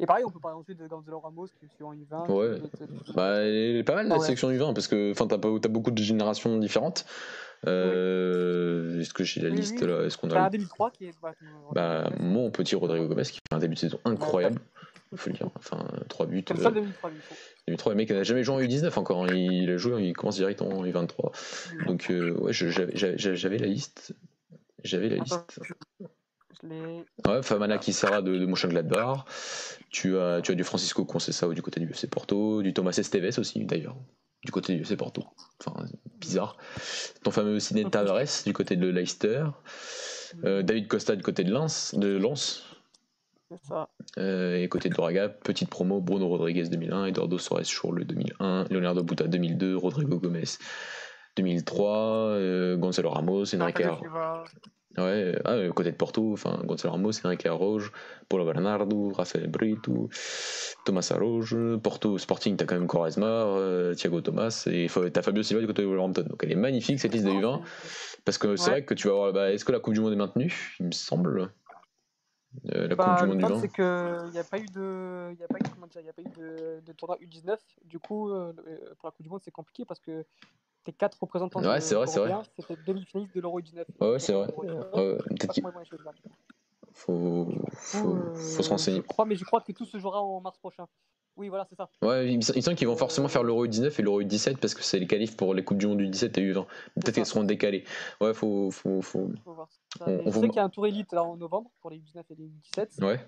Et pareil, on peut parler ensuite de Gonzalo Ramos qui est en U20. Ouais. Bah, il est pas mal la ah, sélection U20 parce que t'as, as beaucoup de générations différentes. Euh, oui. Est-ce que j'ai la liste là? Est-ce qu'on a. un 2003 qui est. Bah, mon petit Rodrigo Gomez qui fait un début de saison incroyable. Il faut le dire. Enfin, 3 buts. Comme ça, 2003, 2003, le mec n'a jamais joué en U19 encore. Il a joué, il commence direct en U23. Donc, euh, ouais, j'avais la liste. J'avais la liste. Ouais, Famana qui sera de, de Mönchengladbach. Tu as, tu as du Francisco Conceição du côté du FC Porto, du Thomas Esteves aussi d'ailleurs, du côté du FC Porto. Enfin, bizarre. Ton fameux Sidney Tavares du côté de Leicester. Euh, David Costa du côté de Lens. De Lens. Ça. Euh, et côté de Braga, petite promo Bruno Rodriguez 2001, Eduardo Soares le 2001, Leonardo Buta 2002, Rodrigo Gomez 2003, euh, Gonzalo Ramos, Enrique Ouais, ah, côté de Porto, enfin, Gonzalo Ramos, Enrique Arrojo, Paulo Bernardo, Rafael Brito, Thomas Arrojo, Porto Sporting, t'as quand même Quaresma, euh, Thiago Thomas, et t'as Fabio Silva du côté de Wolverhampton. Donc elle est magnifique cette liste de U20, parce que c'est ouais. vrai que tu vas voir, bah, est-ce que la Coupe du Monde est maintenue? Il me semble. Euh, la bah, Coupe du Monde U20. c'est qu'il n'y a pas eu de, y a pas eu, comment dire, y a pas eu de, de tournoi U19. Du coup, euh, pour la Coupe du Monde, c'est compliqué parce que tes quatre représentants ouais, c'est vrai, c'est vrai. c'était demi-finaliste de l'Euro 19. Ouais, c'est vrai. Ouais, faut, faut, faut, faut, se renseigner. Je crois, mais je crois que tout se jouera en mars prochain. Oui, voilà, c'est ça. Ouais, il me semble qu'ils vont forcément faire l'Euro U19 et l'Euro U17 parce que c'est les qualifs pour les Coupes du Monde U17 et U20. Peut-être qu'elles seront décalées. Ouais, faut. faut, faut... faut voir ça. On, sais qu'il y a un tour élite là en novembre pour les U19 et les U17. Ouais.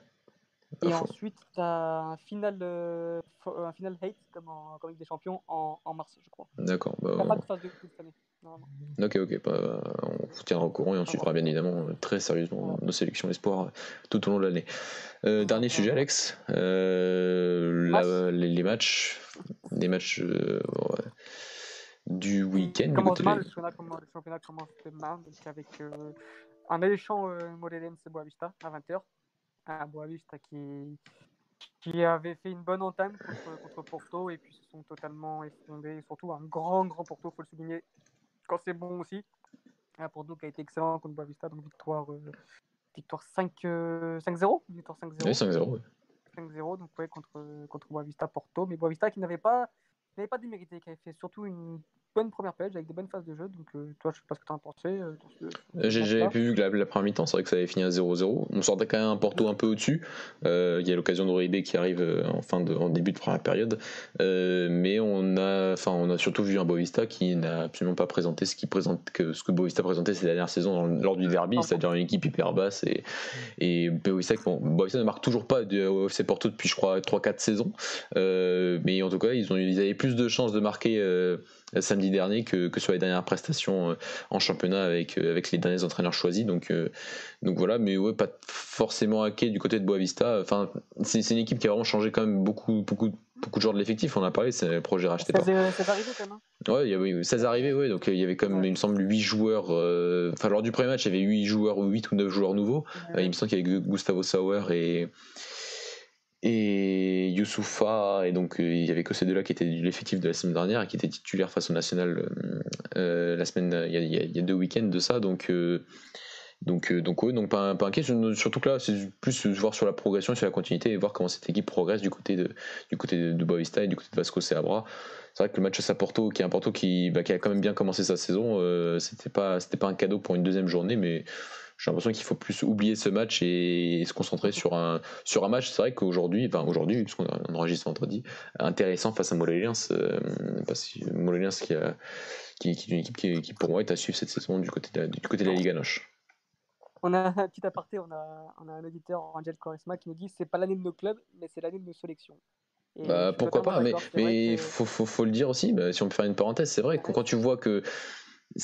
Et ensuite, tu as un final, euh, un final hate comme en, comme Ligue des Champions en, en mars, je crois. D'accord. Bah, pas de phase de cette année. Ok, ok. Bah, on vous tiendra au courant et on suivra bien évidemment très sérieusement nos sélections espoirs tout au long de l'année. Euh, dernier sujet, Alex. Euh, la, les, les, matchs, les matchs euh, du week-end. Comment du mal, le, championnat, comment, le championnat commence demain donc avec euh, un alléchant euh, Morelense Boavista à 20h. Un Boavista qui, qui avait fait une bonne entame contre, contre Porto et puis se sont totalement effondrés. Surtout un grand, grand Porto, il faut le souligner, quand c'est bon aussi. Un Porto qui a été excellent contre Boavista, donc victoire, euh, victoire 5-0. Euh, victoire 5-0. Oui, 5-0. Ouais. 5-0 donc ouais, contre, contre Boavista Porto. Mais Boavista qui n'avait pas, n'avait pas démérité, qui avait fait surtout une bonne première page avec des bonnes phases de jeu. Donc, euh, toi, je sais pas ce que tu en pensé. Euh, J'avais vu que la, la, première mi-temps, c'est vrai que ça avait fini à 0-0. On sortait quand même un Porto un peu au-dessus. Euh, il y a l'occasion d'Oribe qui arrive en, fin de, en début de première période. mais on a, enfin, on a surtout vu un Boavista qui n'a absolument pas présenté ce, qui présente, que, ce que Boavista présentait ces dernières saisons lors du derby, c'est-à-dire une équipe hyper basse. Et, et Boavista, bon, Boavista ne marque toujours pas au FC Porto depuis, je crois, 3-4 saisons. mais en tout cas, ils, ont, ils avaient plus de chances de marquer samedi dernier que, que, sur les dernières prestations euh, en championnat avec, euh, avec les derniers entraîneurs choisis. Donc, euh, donc voilà, mais ouais, pas forcément hacké du côté de Boavista. Enfin, c'est une équipe qui a vraiment changé quand même beaucoup, beaucoup, beaucoup de joueurs de l'effectif. On a parlé, c'est le projet racheté par. C'est arrivé quand même. Hein. Ouais, il y avait 16 arrivés, ouais, donc il y avait comme, ouais. il me semble, 8 joueurs. Enfin, lors du premier match, il y avait 8 joueurs ou 8 ou 9 joueurs nouveaux. Ouais. il me semble qu'il y avait Gustavo Sauer et et Youssoufa, et donc euh, il y avait que ces deux-là qui étaient l'effectif de la semaine dernière et qui étaient titulaires face au national euh, euh, la semaine, il y, a, deux week-ends de ça, donc. Euh, donc, donc, ouais, donc pas, pas inquiet. Surtout que là, c'est plus voir sur la progression, sur la continuité et voir comment cette équipe progresse du côté de, du côté de Boavista et du côté de Vasco Seabra. C'est vrai que le match à Porto, qui est un Porto qui, bah, qui a quand même bien commencé sa saison, euh, c'était pas, c'était pas un cadeau pour une deuxième journée, mais j'ai l'impression qu'il faut plus oublier ce match et se concentrer sur un, sur un match. C'est vrai qu'aujourd'hui, enfin aujourd'hui, puisqu'on enregistre vendredi, intéressant face à Moléliens, euh, parce que qui, a, qui, qui, est une équipe qui, qui, pour moi est à suivre cette saison du côté de la, du côté de la Liga Noche. On a un petit aparté, on a, on a un auditeur, Angel Coresma, qui nous dit c'est pas l'année de nos clubs, mais c'est l'année de nos sélections. Bah, pourquoi pas, mais, que... faut, faut, faut, le dire aussi, bah, si on peut faire une parenthèse, c'est vrai que quand tu vois que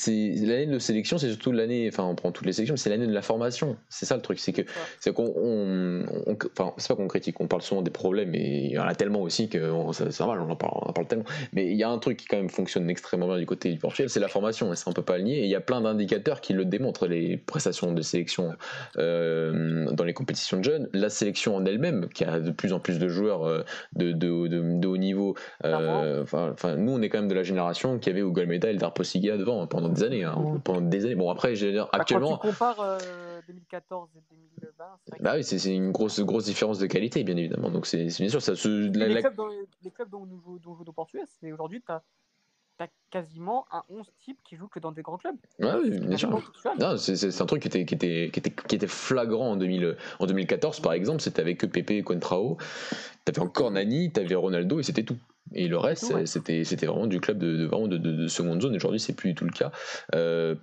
l'année de sélection, c'est surtout l'année, enfin on prend toutes les sélections, mais c'est l'année de la formation. C'est ça le truc, c'est que c'est qu'on, on, on, enfin c'est pas qu'on critique, on parle souvent des problèmes et il y en a tellement aussi que c'est on en parle, on en parle tellement. Mais il y a un truc qui quand même fonctionne extrêmement bien du côté du Portugal, c'est la formation et ça on peut pas le nier. Et il y a plein d'indicateurs qui le démontrent, les prestations de sélection euh, dans les compétitions de jeunes, la sélection en elle-même qui a de plus en plus de joueurs euh, de, de, de, de, haut niveau. Euh, enfin, nous on est quand même de la génération qui avait Hugo Almeida et Darpo Siga devant pendant des années, hein, pendant des années. Bon après, je veux dire, bah, actuellement. Quand tu compares euh, 2014 et 2020, c'est bah oui, c'est une grosse grosse différence de qualité, bien évidemment. Donc c'est bien sûr ça. Se, la, les, la... Clubs dont, les, clubs dont nous jouons, dont joue c'est aujourd'hui tu as T'as quasiment un 11 type qui joue que dans des grands clubs. Ouais, oui, bien sûr. C'est un truc qui était, qui, était, qui, était, qui était flagrant en, 2000, en 2014, par exemple. C'était avec Pepe et Contrao. T'avais encore Nani, t'avais Ronaldo et c'était tout. Et le reste, ouais. c'était vraiment du club de, de, vraiment de, de, de seconde zone. Aujourd'hui, c'est plus du tout le cas. Euh,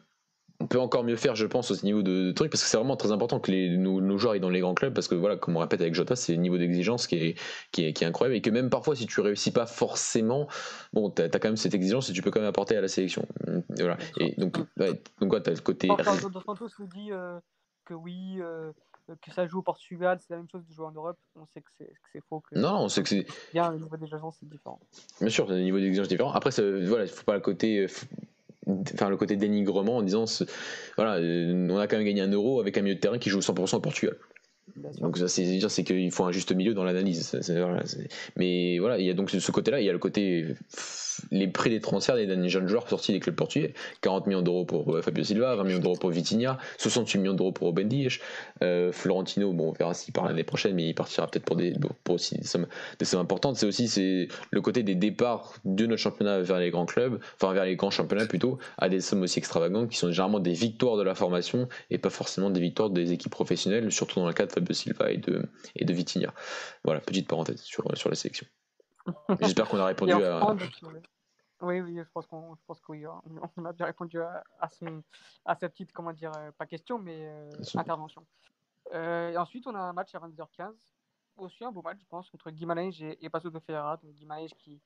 on peut encore mieux faire, je pense, au niveau de, de trucs, parce que c'est vraiment très important que les, nos, nos, joueurs aient dans les grands clubs, parce que voilà, comme on répète avec Jota, c'est le niveau d'exigence qui est, qui, est, qui est incroyable, et que même parfois, si tu réussis pas forcément, bon, t'as as quand même cette exigence et tu peux quand même apporter à la sélection. Et voilà. Et donc, ouais, donc ouais, t'as le côté. Enfin, Santos nous dit euh, que oui. Euh que ça joue au Portugal, c'est la même chose de jouer en Europe. On sait que c'est faux. Que non, on sait que c'est. Bien, le niveau d'exigence, c'est différent. Bien sûr, le niveau d'exigence différent. Après, voilà, il ne faut pas le côté. Enfin, le côté dénigrement en disant voilà, on a quand même gagné un euro avec un milieu de terrain qui joue 100% au Portugal. Donc ça c'est dire c'est qu'il faut un juste milieu dans l'analyse. Mais voilà, il y a donc ce côté-là, il y a le côté les prix des transferts des jeunes joueurs sortis des clubs portugais. 40 millions d'euros pour Fabio Silva, 20 millions d'euros pour Vitinha, 68 millions d'euros pour Bendish. Euh, Florentino, bon, on verra s'il part l'année prochaine, mais il partira peut-être pour, des, pour aussi des sommes, importantes. C'est aussi c'est le côté des départs de notre championnat vers les grands clubs, enfin vers les grands championnats plutôt, à des sommes aussi extravagantes qui sont généralement des victoires de la formation et pas forcément des victoires des équipes professionnelles, surtout dans le cas de Fabio Silva et de, et de Vitinha. Voilà, petite parenthèse sur, sur la sélection. J'espère qu'on a répondu à. Oui, oui, je pense qu'on, pense qu'on on a bien répondu à, à, son, à sa petite, comment dire, euh, pas question, mais euh, intervention. Euh, et ensuite, on a un match à 22h15. Aussi un beau match, je pense, entre Guimarães et, et Passo de Ferreira. Donc Guimarães qui,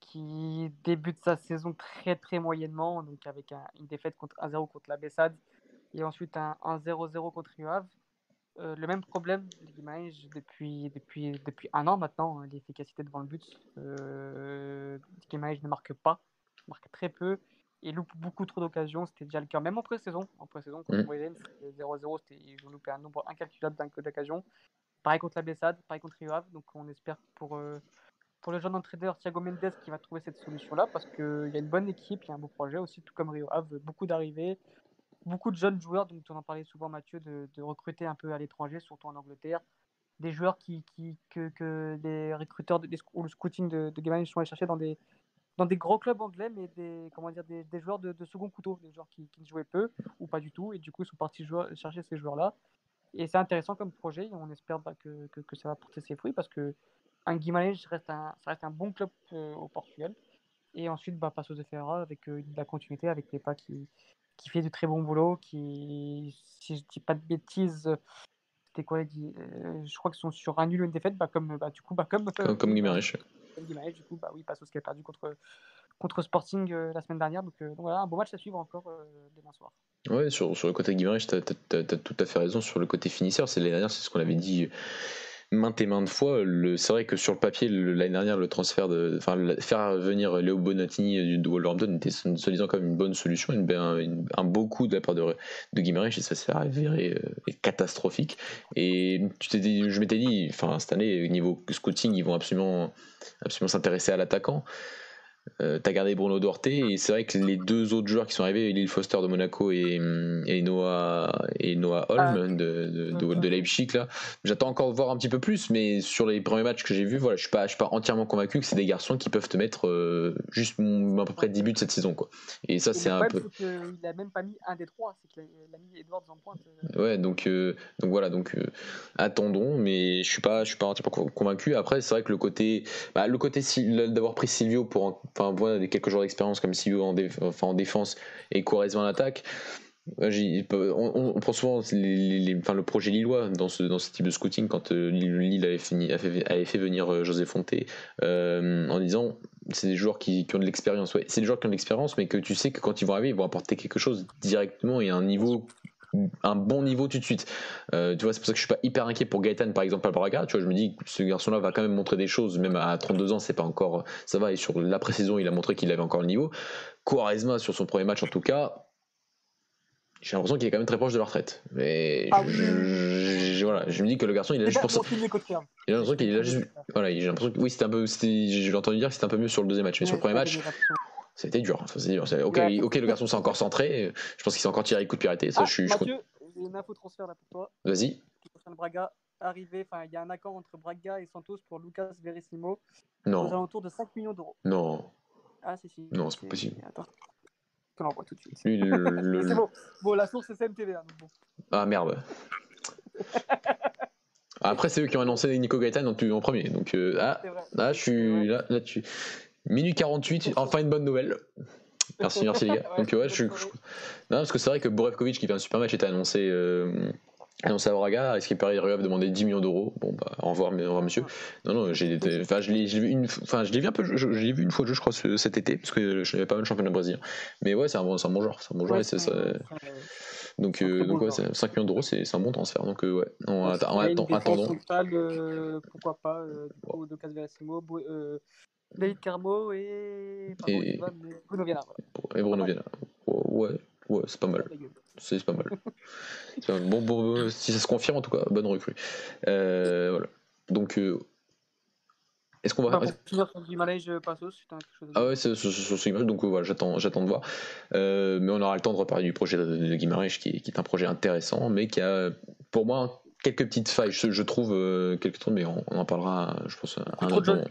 qui débute sa saison très très moyennement, donc avec une défaite contre 1-0 contre la Bessade et ensuite un 1-0-0 contre Rio euh, le même problème Guimarães depuis, depuis, depuis un an maintenant, hein, l'efficacité devant le but. Euh, ne marque pas, marque très peu et loupe beaucoup trop d'occasions. C'était déjà le cas, même en pré-saison. En pré-saison, contre mmh. 0-0, ils ont loupé un nombre incalculable d'occasions. Pareil contre la Bessade, pareil contre Rio Donc on espère pour, euh, pour le jeune entraîneur Thiago Mendes qui va trouver cette solution-là parce qu'il y a une bonne équipe, il y a un beau projet aussi, tout comme Rio Ave, beaucoup d'arrivées, beaucoup de jeunes joueurs, donc on en parlait souvent Mathieu, de, recruter un peu à l'étranger, surtout en Angleterre. Des joueurs qui, que, les recruteurs ou le scouting de, de sont allés chercher dans des, dans des gros clubs anglais, mais des, comment dire, des, joueurs de, second couteau, des joueurs qui, qui, jouaient peu ou pas du tout, et du coup ils sont partis chercher ces joueurs-là. Et c'est intéressant comme projet, et on espère bah, que, que, ça va porter ses fruits, parce que un Guimarães reste un, ça reste un bon club euh, au Portugal. Et ensuite, bah, Passos de Ferreira avec euh, de la continuité, avec les pas qui, qui fait du très bon boulot, qui, si je dis pas de bêtises, c'était quoi euh, Je crois qu'ils sont sur un nul ou une défaite, bah, comme, bah, du coup, bah, comme, comme, comme Comme du coup, bah oui, Passos qui a perdu contre, contre Sporting la semaine dernière. Donc, donc, voilà, un beau match à suivre encore demain soir. Ouais, sur, sur le côté Guimarães, tu as, as, tout à fait raison. Sur le côté finisseur, c'est l'année dernière, c'est ce qu'on avait dit maintes et maintes fois. C'est vrai que sur le papier, l'année dernière, le transfert de. Enfin, faire venir Léo Bonatini du Wolverhampton était soi-disant comme une bonne solution, une, un beau coup de la part de, de Guimarães, et ça s'est avéré euh, catastrophique. Et je m'étais dit, enfin, cette année, au niveau scouting, ils vont absolument, absolument s'intéresser à l'attaquant. Euh, t'as gardé Bruno Duarte et c'est vrai que les deux autres joueurs qui sont arrivés, Lil Foster de Monaco et, et Noah et Noah Holm ah. de, de, de, Leipzig là, j'attends encore de voir un petit peu plus, mais sur les premiers matchs que j'ai vus, voilà, je suis pas, je suis pas entièrement convaincu que c'est des garçons qui peuvent te mettre euh, juste à peu près 10 buts cette saison quoi. Et ça c'est un peu. Il a même pas mis un des trois, c'est qu'il a, mis Edwards en pointe. Euh. Ouais, donc donc voilà, donc attendons, mais je suis pas, je suis pas entièrement convaincu. Après c'est vrai que le côté, bah, le côté d'avoir pris Silvio pour enfin voilà, quelques jours d'expérience comme CEO en, enfin, en défense et Quaresma en attaque. On, prend souvent le projet lillois dans ce, type de scouting quand euh, Lille avait, fait, venir euh, José Fonté euh, en disant c'est des joueurs qui, qui ont de l'expérience. Ouais, c'est des joueurs qui ont de l'expérience, mais que tu sais que quand ils vont arriver, ils vont apporter quelque chose directement et à un niveau un bon niveau tout de suite. Euh, tu vois, c'est pour ça que je suis pas hyper inquiet pour Gaëtan par exemple à Braga. Tu vois, je me dis que ce garçon-là va quand même montrer des choses, même à 32 ans, c'est pas encore, ça va. Et sur la pré-saison, il a montré qu'il avait encore le niveau. Quaresma sur son premier match en tout cas, j'ai l'impression qu'il est quand même très proche de la retraite. Mais ah je, voilà, je me dis que le garçon, il a juste pour ça. Il a l'impression qu'il a juste. Voilà, j'ai l'impression que oui, c'était un peu. J'ai entendu dire que c'était un peu mieux sur le deuxième match, mais sur le premier match. C'était dur. dur. Ok, ok, le garçon s'est encore centré. Je pense qu'il s'est encore tiré les coups de piraterie. Ça, ah, je suis. Mathieu, j'ai une info transfert là pour toi. Vas-y. Braga arrivé, enfin, il y a un accord entre Braga et Santos pour Lucas Verissimo. Non. Aux alentours de 5 millions d'euros. Non. Ah, si, si. Non, c'est pas possible. Attends. Je l'envoie tout de suite. Lui, le, c'est bon. Bon, la source, c'est CMTV. Hein, bon. Ah, merde. Après, c'est eux qui ont annoncé Nico Gaetan en, en premier. Donc, euh, ah, là, je suis là, là, tu. Minute 48, enfin une bonne nouvelle. Merci, merci les gars. Donc ouais, je, Non, parce que c'est vrai que Borevkovic qui fait un super match était annoncé, euh, annoncé à Braga, est-ce qu'il paraît Riof demander 10 millions d'euros Bon bah au revoir, au revoir monsieur. Non non, j'ai enfin je l'ai vu une enfin je l'ai vu un peu je, l'ai vu une fois je crois cet été parce que je n'avais pas mal de championnat brésilien. Mais ouais, c'est un bon c'est un bon joueur, c'est un bon joueur et c'est ça. Donc, euh, donc ouais, 5 millions d'euros, c'est un bon transfert. Donc, euh, ouais, on, attend, attendons. Euh, pourquoi pas, euh, de euh, David Carmo et, et... Bruno Viana. Et Bruno Viana. Ouais, ouais, c'est pas mal. C'est pas mal. bon, bon, si ça se confirme, en tout cas, bonne recrue. Euh, voilà. Donc, euh, est-ce qu'on va. Passos, Ah ouais, c'est sur donc voilà, j'attends, j'attends de voir. Euh, mais on aura le temps de reparler du projet de, de Guimarães, qui, qui, est un projet intéressant, mais qui a, pour moi, quelques petites failles, je, trouve, euh, quelques trucs, mais on, en parlera, je pense, un autre.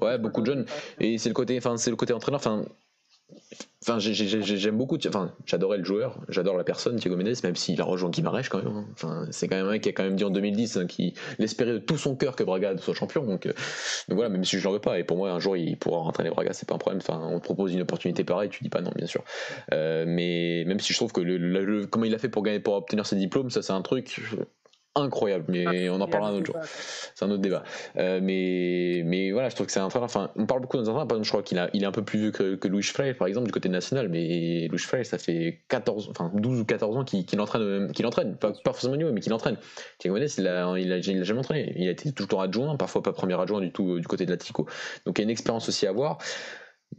Ouais, beaucoup de jeunes. Et c'est le côté, enfin, c'est le côté entraîneur. Enfin, Enfin, j'aime beaucoup. Enfin, j'adorais le joueur, j'adore la personne, Thiago Mendes, même s'il a rejoint Guimarães quand même. Hein. Enfin, c'est quand même un qui a quand même dit en 2010 hein, qu'il espérait de tout son cœur que Braga soit champion. Donc, euh, donc voilà, même si je n'en veux pas. Et pour moi, un jour, il pourra rentrer les Braga, c'est pas un problème. Enfin, on te propose une opportunité pareille, tu dis pas non, bien sûr. Euh, mais même si je trouve que le, comment il a fait pour gagner, pour obtenir ses diplômes, ça c'est un truc incroyable, mais ah, on en parlera un autre jour. C'est un autre débat. Euh, mais, mais voilà, je trouve que c'est un frère. Enfin, on parle beaucoup dans un frère. je crois qu'il il est un peu plus vieux que, que Louis Frey, par exemple, du côté national. Mais Louis Frey, ça fait 14, enfin 12 ou 14 ans qu'il entraîne, qu'il entraîne. Pas, pas forcément niveau, mais qu'il entraîne. Thiago Mendes, il a, il, a, il a jamais entraîné. Il a été tout le temps adjoint, parfois pas premier adjoint du tout du côté de l'Atlético. Donc il y a une expérience aussi à voir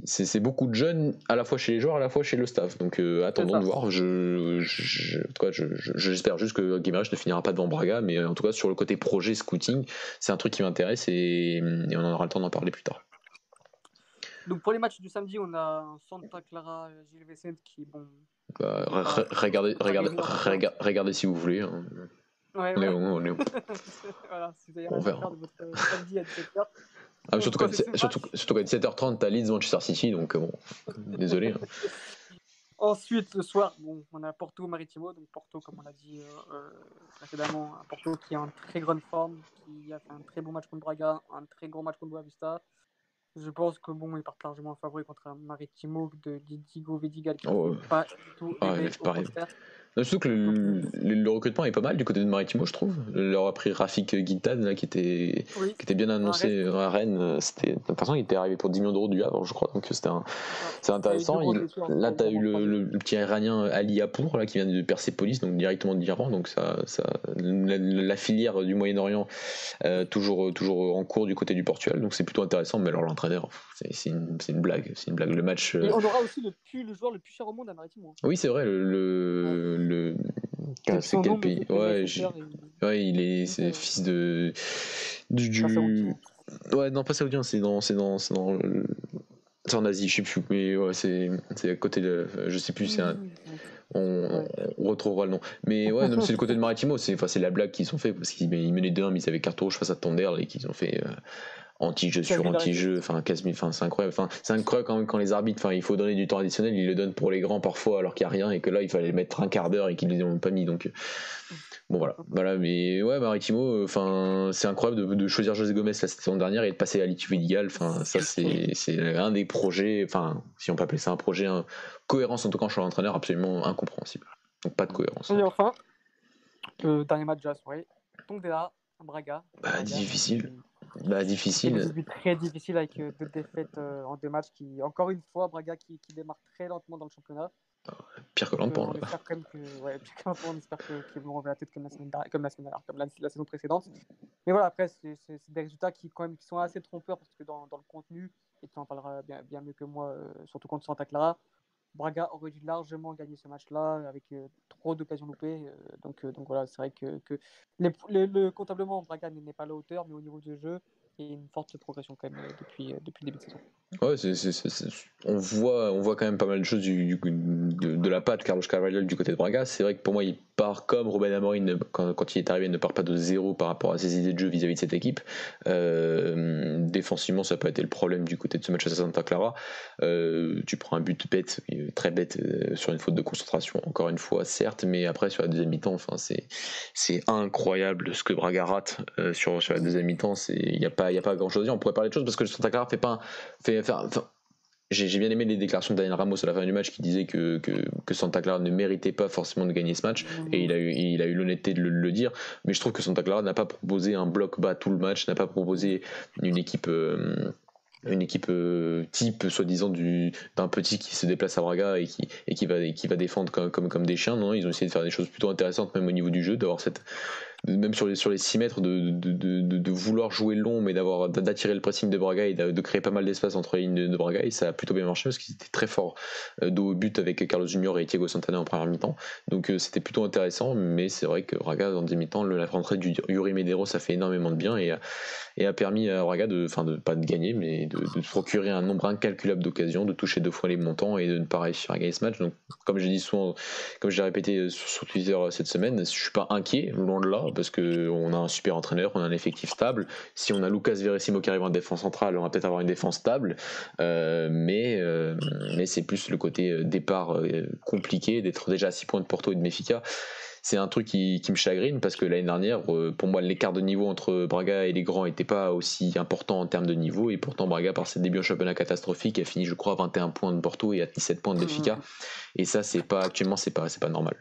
c'est beaucoup de jeunes à la fois chez les joueurs, à la fois chez le staff. Donc euh, attendons de voir. Je, j'espère juste que Guimaraes ne finira pas devant Braga, mais en tout cas sur le côté projet scouting, c'est un truc qui m'intéresse et, on en aura le temps d'en parler plus tard. Donc pour les matchs du samedi, on a Santa Clara, Gilles Vicente qui bon. Bah, regardez, regardez, regardez, si vous voulez. Hein. Ouais, on, Est où, on est où voilà, si vous avez on verra. de votre samedi à 17h. Ah, surtout, quand, surtout, surtout qu'à 17h30, t'as Leeds Manchester City, donc euh, bon, désolé. Hein. Ensuite, ce soir, bon, on a Porto Maritimo, donc Porto, comme on l'a dit euh, euh, précédemment, Porto qui est en très grande forme, qui a fait un très bon match contre Braga, un très gros match contre Boavista. Je pense que bon, ils partent largement en favori contre un Maritimo de Didigo Vedigal qui oh, pas du tout ah, Surtout que le, recrutement est pas mal du côté de Maritimo, je trouve. Leur a pris Rafik Guintan, là, qui était, qui était bien annoncé à Rennes. C'était, de toute façon, il était arrivé pour 10 millions d'euros du Havre, je crois. Donc c'était c'est intéressant. là, tu as eu le, petit iranien Ali Apour, là, qui vient de Persepolis, donc directement de l'Iran. Donc ça, ça la, filière du Moyen-Orient, euh, toujours, toujours en cours du côté du Portugal. Donc c'est plutôt intéressant. Mais alors, l'entraîneur, c'est, une, une, blague. C'est une blague. Le match. Et on aura aussi le, plus, le joueur le plus cher au monde à Maritimo. Hein. Oui, c'est vrai. le le. C'est quel pays Ouais, ouais, il est, c'est fils de. Du, Ouais, non, pas saoudien, c'est dans. C'est dans, c'est dans C'est en Asie, je sais plus, mais ouais, c'est, c'est à côté de. Je sais plus, c'est un. On, retrouvera le nom. Mais ouais, c'est le côté de Maritimo, c'est, enfin, c'est la blague qu'ils ont fait parce qu'ils menaient 2-1, mais ils avaient carte rouge face à Tonder et qu'ils ont fait. Euh, anti-jeu sur anti-jeu, enfin c'est incroyable. Enfin c'est incroyable quand quand les arbitres, enfin il faut donner du temps additionnel, ils le donnent pour les grands parfois alors qu'il n'y a rien et que là il fallait mettre un quart d'heure et qu'ils ne les ont pas mis. Donc bon voilà, voilà. Mais ouais, Maritimo, enfin c'est incroyable de, choisir José Gomez la saison dernière et de passer à Lituvidigal. Enfin ça c'est un des projets, enfin si on peut appeler ça un projet, un, cohérence en tout cas en l'entraîneur absolument incompréhensible. Donc pas de cohérence. Et enfin, le dernier match de la soirée, là Braga. Bah, difficile. Bah, difficile. Très difficile avec euh, deux défaites euh, en deux matchs. Qui, encore une fois, Braga qui, qui démarre très lentement dans le championnat. pire que l'Ampan. On espère quand même que, ouais, pire que on espère qu'ils vont revenir la tête comme la semaine dernière, comme la, semaine comme la, saison précédente. Mais voilà, après, c'est des résultats qui, quand même, qui sont assez trompeurs parce que dans, dans le contenu, et tu en parleras bien, bien mieux que moi, euh, surtout contre Santa Clara, Braga aurait dû largement gagner ce match-là avec euh, trop d'occasions loupées. Euh, donc, euh, donc voilà, c'est vrai que, le, comptablement, Braga n'est pas à la hauteur, mais au niveau du jeu, une forte progression quand même depuis, depuis le début de saison. Ouais, on, voit, on voit quand même pas mal de choses du, de, de, la patte Carlos Carvalho du côté de Braga. C'est vrai que pour moi, il part comme Ruben Amorim quand, quand, il est arrivé, il ne part pas de zéro par rapport à ses idées de jeu vis-à-vis de cette équipe. Euh, défensivement, ça peut être le problème du côté de ce match à Santa Clara. Euh, tu prends un but bête, euh, très bête, sur une faute de concentration, encore une fois, certes, mais après, sur la deuxième mi-temps, enfin, c'est incroyable ce que Braga rate sur, sur la deuxième mi-temps. Il n'y a, pas, a pas grand chose à dire. On pourrait parler de choses parce que Santa Clara fait pas fait, j'ai bien aimé les déclarations de Daniel Ramos à la fin du match qui disait que, que, Santa Clara ne méritait pas forcément de gagner ce match et il a eu il a eu l'honnêteté de le, dire. Mais je trouve que Santa Clara n'a pas proposé un bloc bas tout le match n'a pas proposé une équipe euh, une équipe euh, type soi-disant d'un petit qui se déplace à Braga et qui, et qui, va, qui va défendre comme, comme, comme des chiens. Non ils ont essayé de faire des choses plutôt intéressantes même au niveau du jeu d'avoir cette même sur les, sur les 6 mètres, de, de, de, vouloir jouer long, mais d'avoir d'attirer le pressing de Braga et de, créer pas mal d'espace entre les lignes de, Braga. Et ça a plutôt bien marché parce qu'ils étaient très forts euh, de but avec Carlos Junior et Thiago Santana en première mi-temps. Donc euh, c'était plutôt intéressant, mais c'est vrai que Braga, en demi temps la rentrée du Yuri Medero, ça fait énormément de bien et, et a permis à Braga de, enfin, de pas de gagner, mais de, procurer un nombre incalculable d'occasions, de toucher deux fois les montants et de ne pas réussir à gagner ce match. Donc, comme j'ai dit souvent, comme j'ai répété sur, Twitter cette semaine, je suis pas inquiet, loin de là parce qu'on a un super entraîneur, on a un effectif stable. Si on a Lucas Verissimo qui arrive en défense centrale, on va peut-être avoir une défense stable. mais mais c'est plus le côté départ compliqué d'être déjà à 6 points de Porto et de Mefica c'est un truc qui, me chagrine parce que l'année dernière, euh, pour moi, l'écart de niveau entre Braga et les grands n'était pas aussi important en termes de niveau. Et pourtant, Braga, par ses débuts en championnat catastrophique, a fini, je crois, à 21 points de Porto et à 17 points de Benfica. Mmh. Et ça, c'est pas actuellement, c'est pas, c'est pas normal.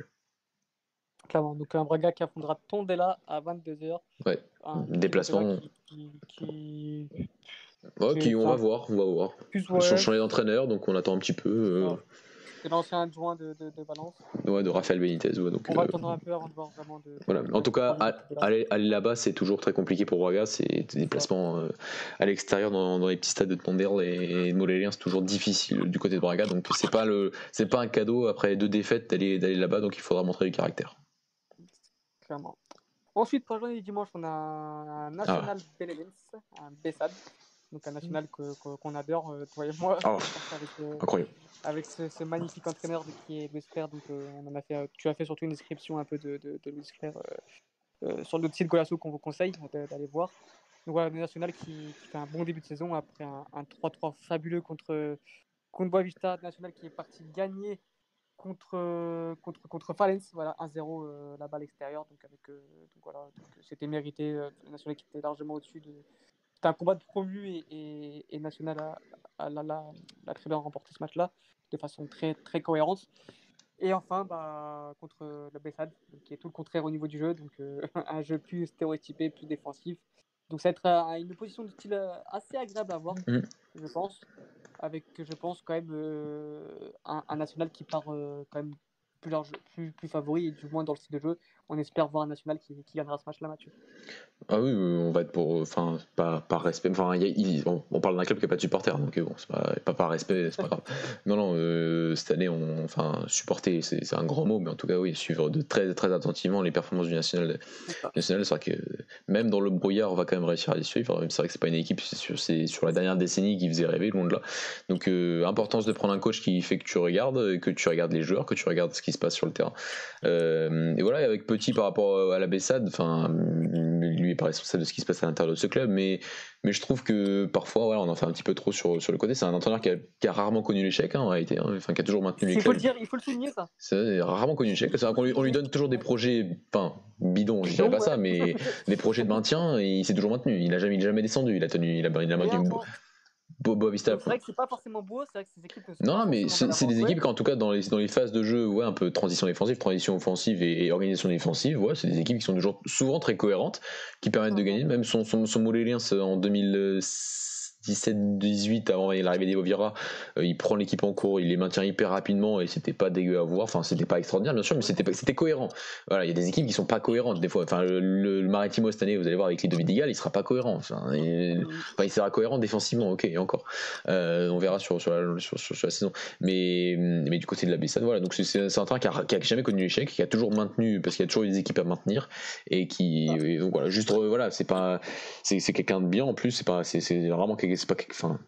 Clairement. Donc un Braga qui affrontera Tondela à 22h. Ouais. Déplacement. Qui, qui... on va voir, on va voir. Ils sont changés d'entraîneur, donc on attend un petit peu. Euh, c'est l'ancien adjoint de, de, de, Valence. Ouais, de Rafael Benitez. donc, on va euh, attendre un peu avant de voir vraiment. De, voilà. En tout cas, aller, aller là-bas, c'est toujours très compliqué pour Braga. C'est des déplacements euh, à l'extérieur dans, dans, les petits stades de Tonderle et, de Molélien, c'est toujours difficile du côté de Braga. Donc c'est pas le, c'est pas un cadeau après deux défaites d'aller d'aller là-bas. Donc il faudra montrer du caractère. Clairement. Ensuite, pour la journée du dimanche, on a un National ah. un Bessade donc un national qu'on adore, euh, toi et moi. Oh, avec, euh, incroyable. Avec ce, magnifique entraîneur qui est Louis Frère. Donc, euh, on en a fait, tu as fait surtout une description un peu de, de, de Louis Frère sur notre site Golasso qu'on vous conseille d'aller voir. Donc voilà, le national qui, fait un bon début de saison après un, 3-3 fabuleux contre, contre Boavista. National qui est parti gagner contre, contre, contre Valence, voilà, 1-0 la balle extérieure. Donc, avec, donc voilà, c'était mérité. le national était largement au-dessus de, c'était un combat de promu et, et, National a, très bien remporté ce match-là de façon très, très cohérente. Et enfin, bah, contre le Bessad, qui est tout le contraire au niveau du jeu, donc euh, un jeu plus stéréotypé, plus défensif. Donc ça va être une position de style euh, assez agréable à voir, mm. je pense, avec, je pense, quand même euh, un, un, national qui part quand même plus, large, plus, plus favori, et du moins dans le style de jeu. On espère voir un national qui, qui gagnera ce match-là, Mathieu. Ah oui, on va être pour. Enfin, pas par respect. Enfin, on, parle d'un club qui n'a pas de supporters, donc bon, c'est pas, pas par respect, c'est pas grave. Non, non, euh, cette année, on, enfin, supporter, c'est un grand mot, mais en tout cas, oui, suivre de très, très attentivement les performances du national. national c'est vrai que même dans le brouillard, on va quand même réussir à les suivre. C'est vrai que c'est pas une équipe, c'est sur, la dernière décennie qui faisait rêver, loin de là. Donc, euh, importance de prendre un coach qui fait que tu regardes, que tu regardes les joueurs, que tu regardes ce qui se passe sur le terrain. Euh, et voilà, avec Petit par rapport à la Bessade, enfin, lui est pas responsable de ce qui se passe à l'intérieur de ce club, mais, mais je trouve que parfois, voilà, on en fait un petit peu trop sur, sur le côté. C'est un entraîneur qui a, qui a rarement connu l'échec, hein, en réalité, hein, enfin, qui a toujours maintenu les il faut Le dire, il faut le souligner, ça. C'est rarement connu l'échec. C'est qu'on lui, on lui donne toujours des projets, enfin, bidons, je dirais pas ça, mais des projets de maintien, et il s'est toujours maintenu. Il n'a jamais, jamais descendu, il a tenu, il a, il a maintenu. C'est vrai que c'est pas forcément beau, c'est vrai que ces équipes. Non, mais c'est des équipes qui, en tout cas, dans les, dans les phases de jeu, ouais, un peu transition défensive, transition offensive et, organisation défensive, ouais, c'est des équipes qui sont toujours, souvent très cohérentes, qui permettent de gagner. Même son, son, son en 2006 17-18 avant l'arrivée des Ovira, euh, il prend l'équipe en cours, il les maintient hyper rapidement et c'était pas dégueu à voir. Enfin, c'était pas extraordinaire bien sûr, mais c'était cohérent. Voilà, il y a des équipes qui sont pas cohérentes des fois. Enfin, le, Maritimo cette année, vous allez voir avec les Vidigal, il sera pas cohérent. Enfin, il, sera cohérent défensivement, ok, encore. Euh, on verra sur sur la, saison. Mais mais du côté de la Bessade, voilà. Donc c'est un train qui a, jamais connu l'échec, qui a toujours maintenu parce qu'il y a toujours eu des équipes à maintenir et qui donc voilà, juste voilà, c'est pas c'est quelqu'un de bien en plus. C'est vraiment quelqu'un c'est pas enfin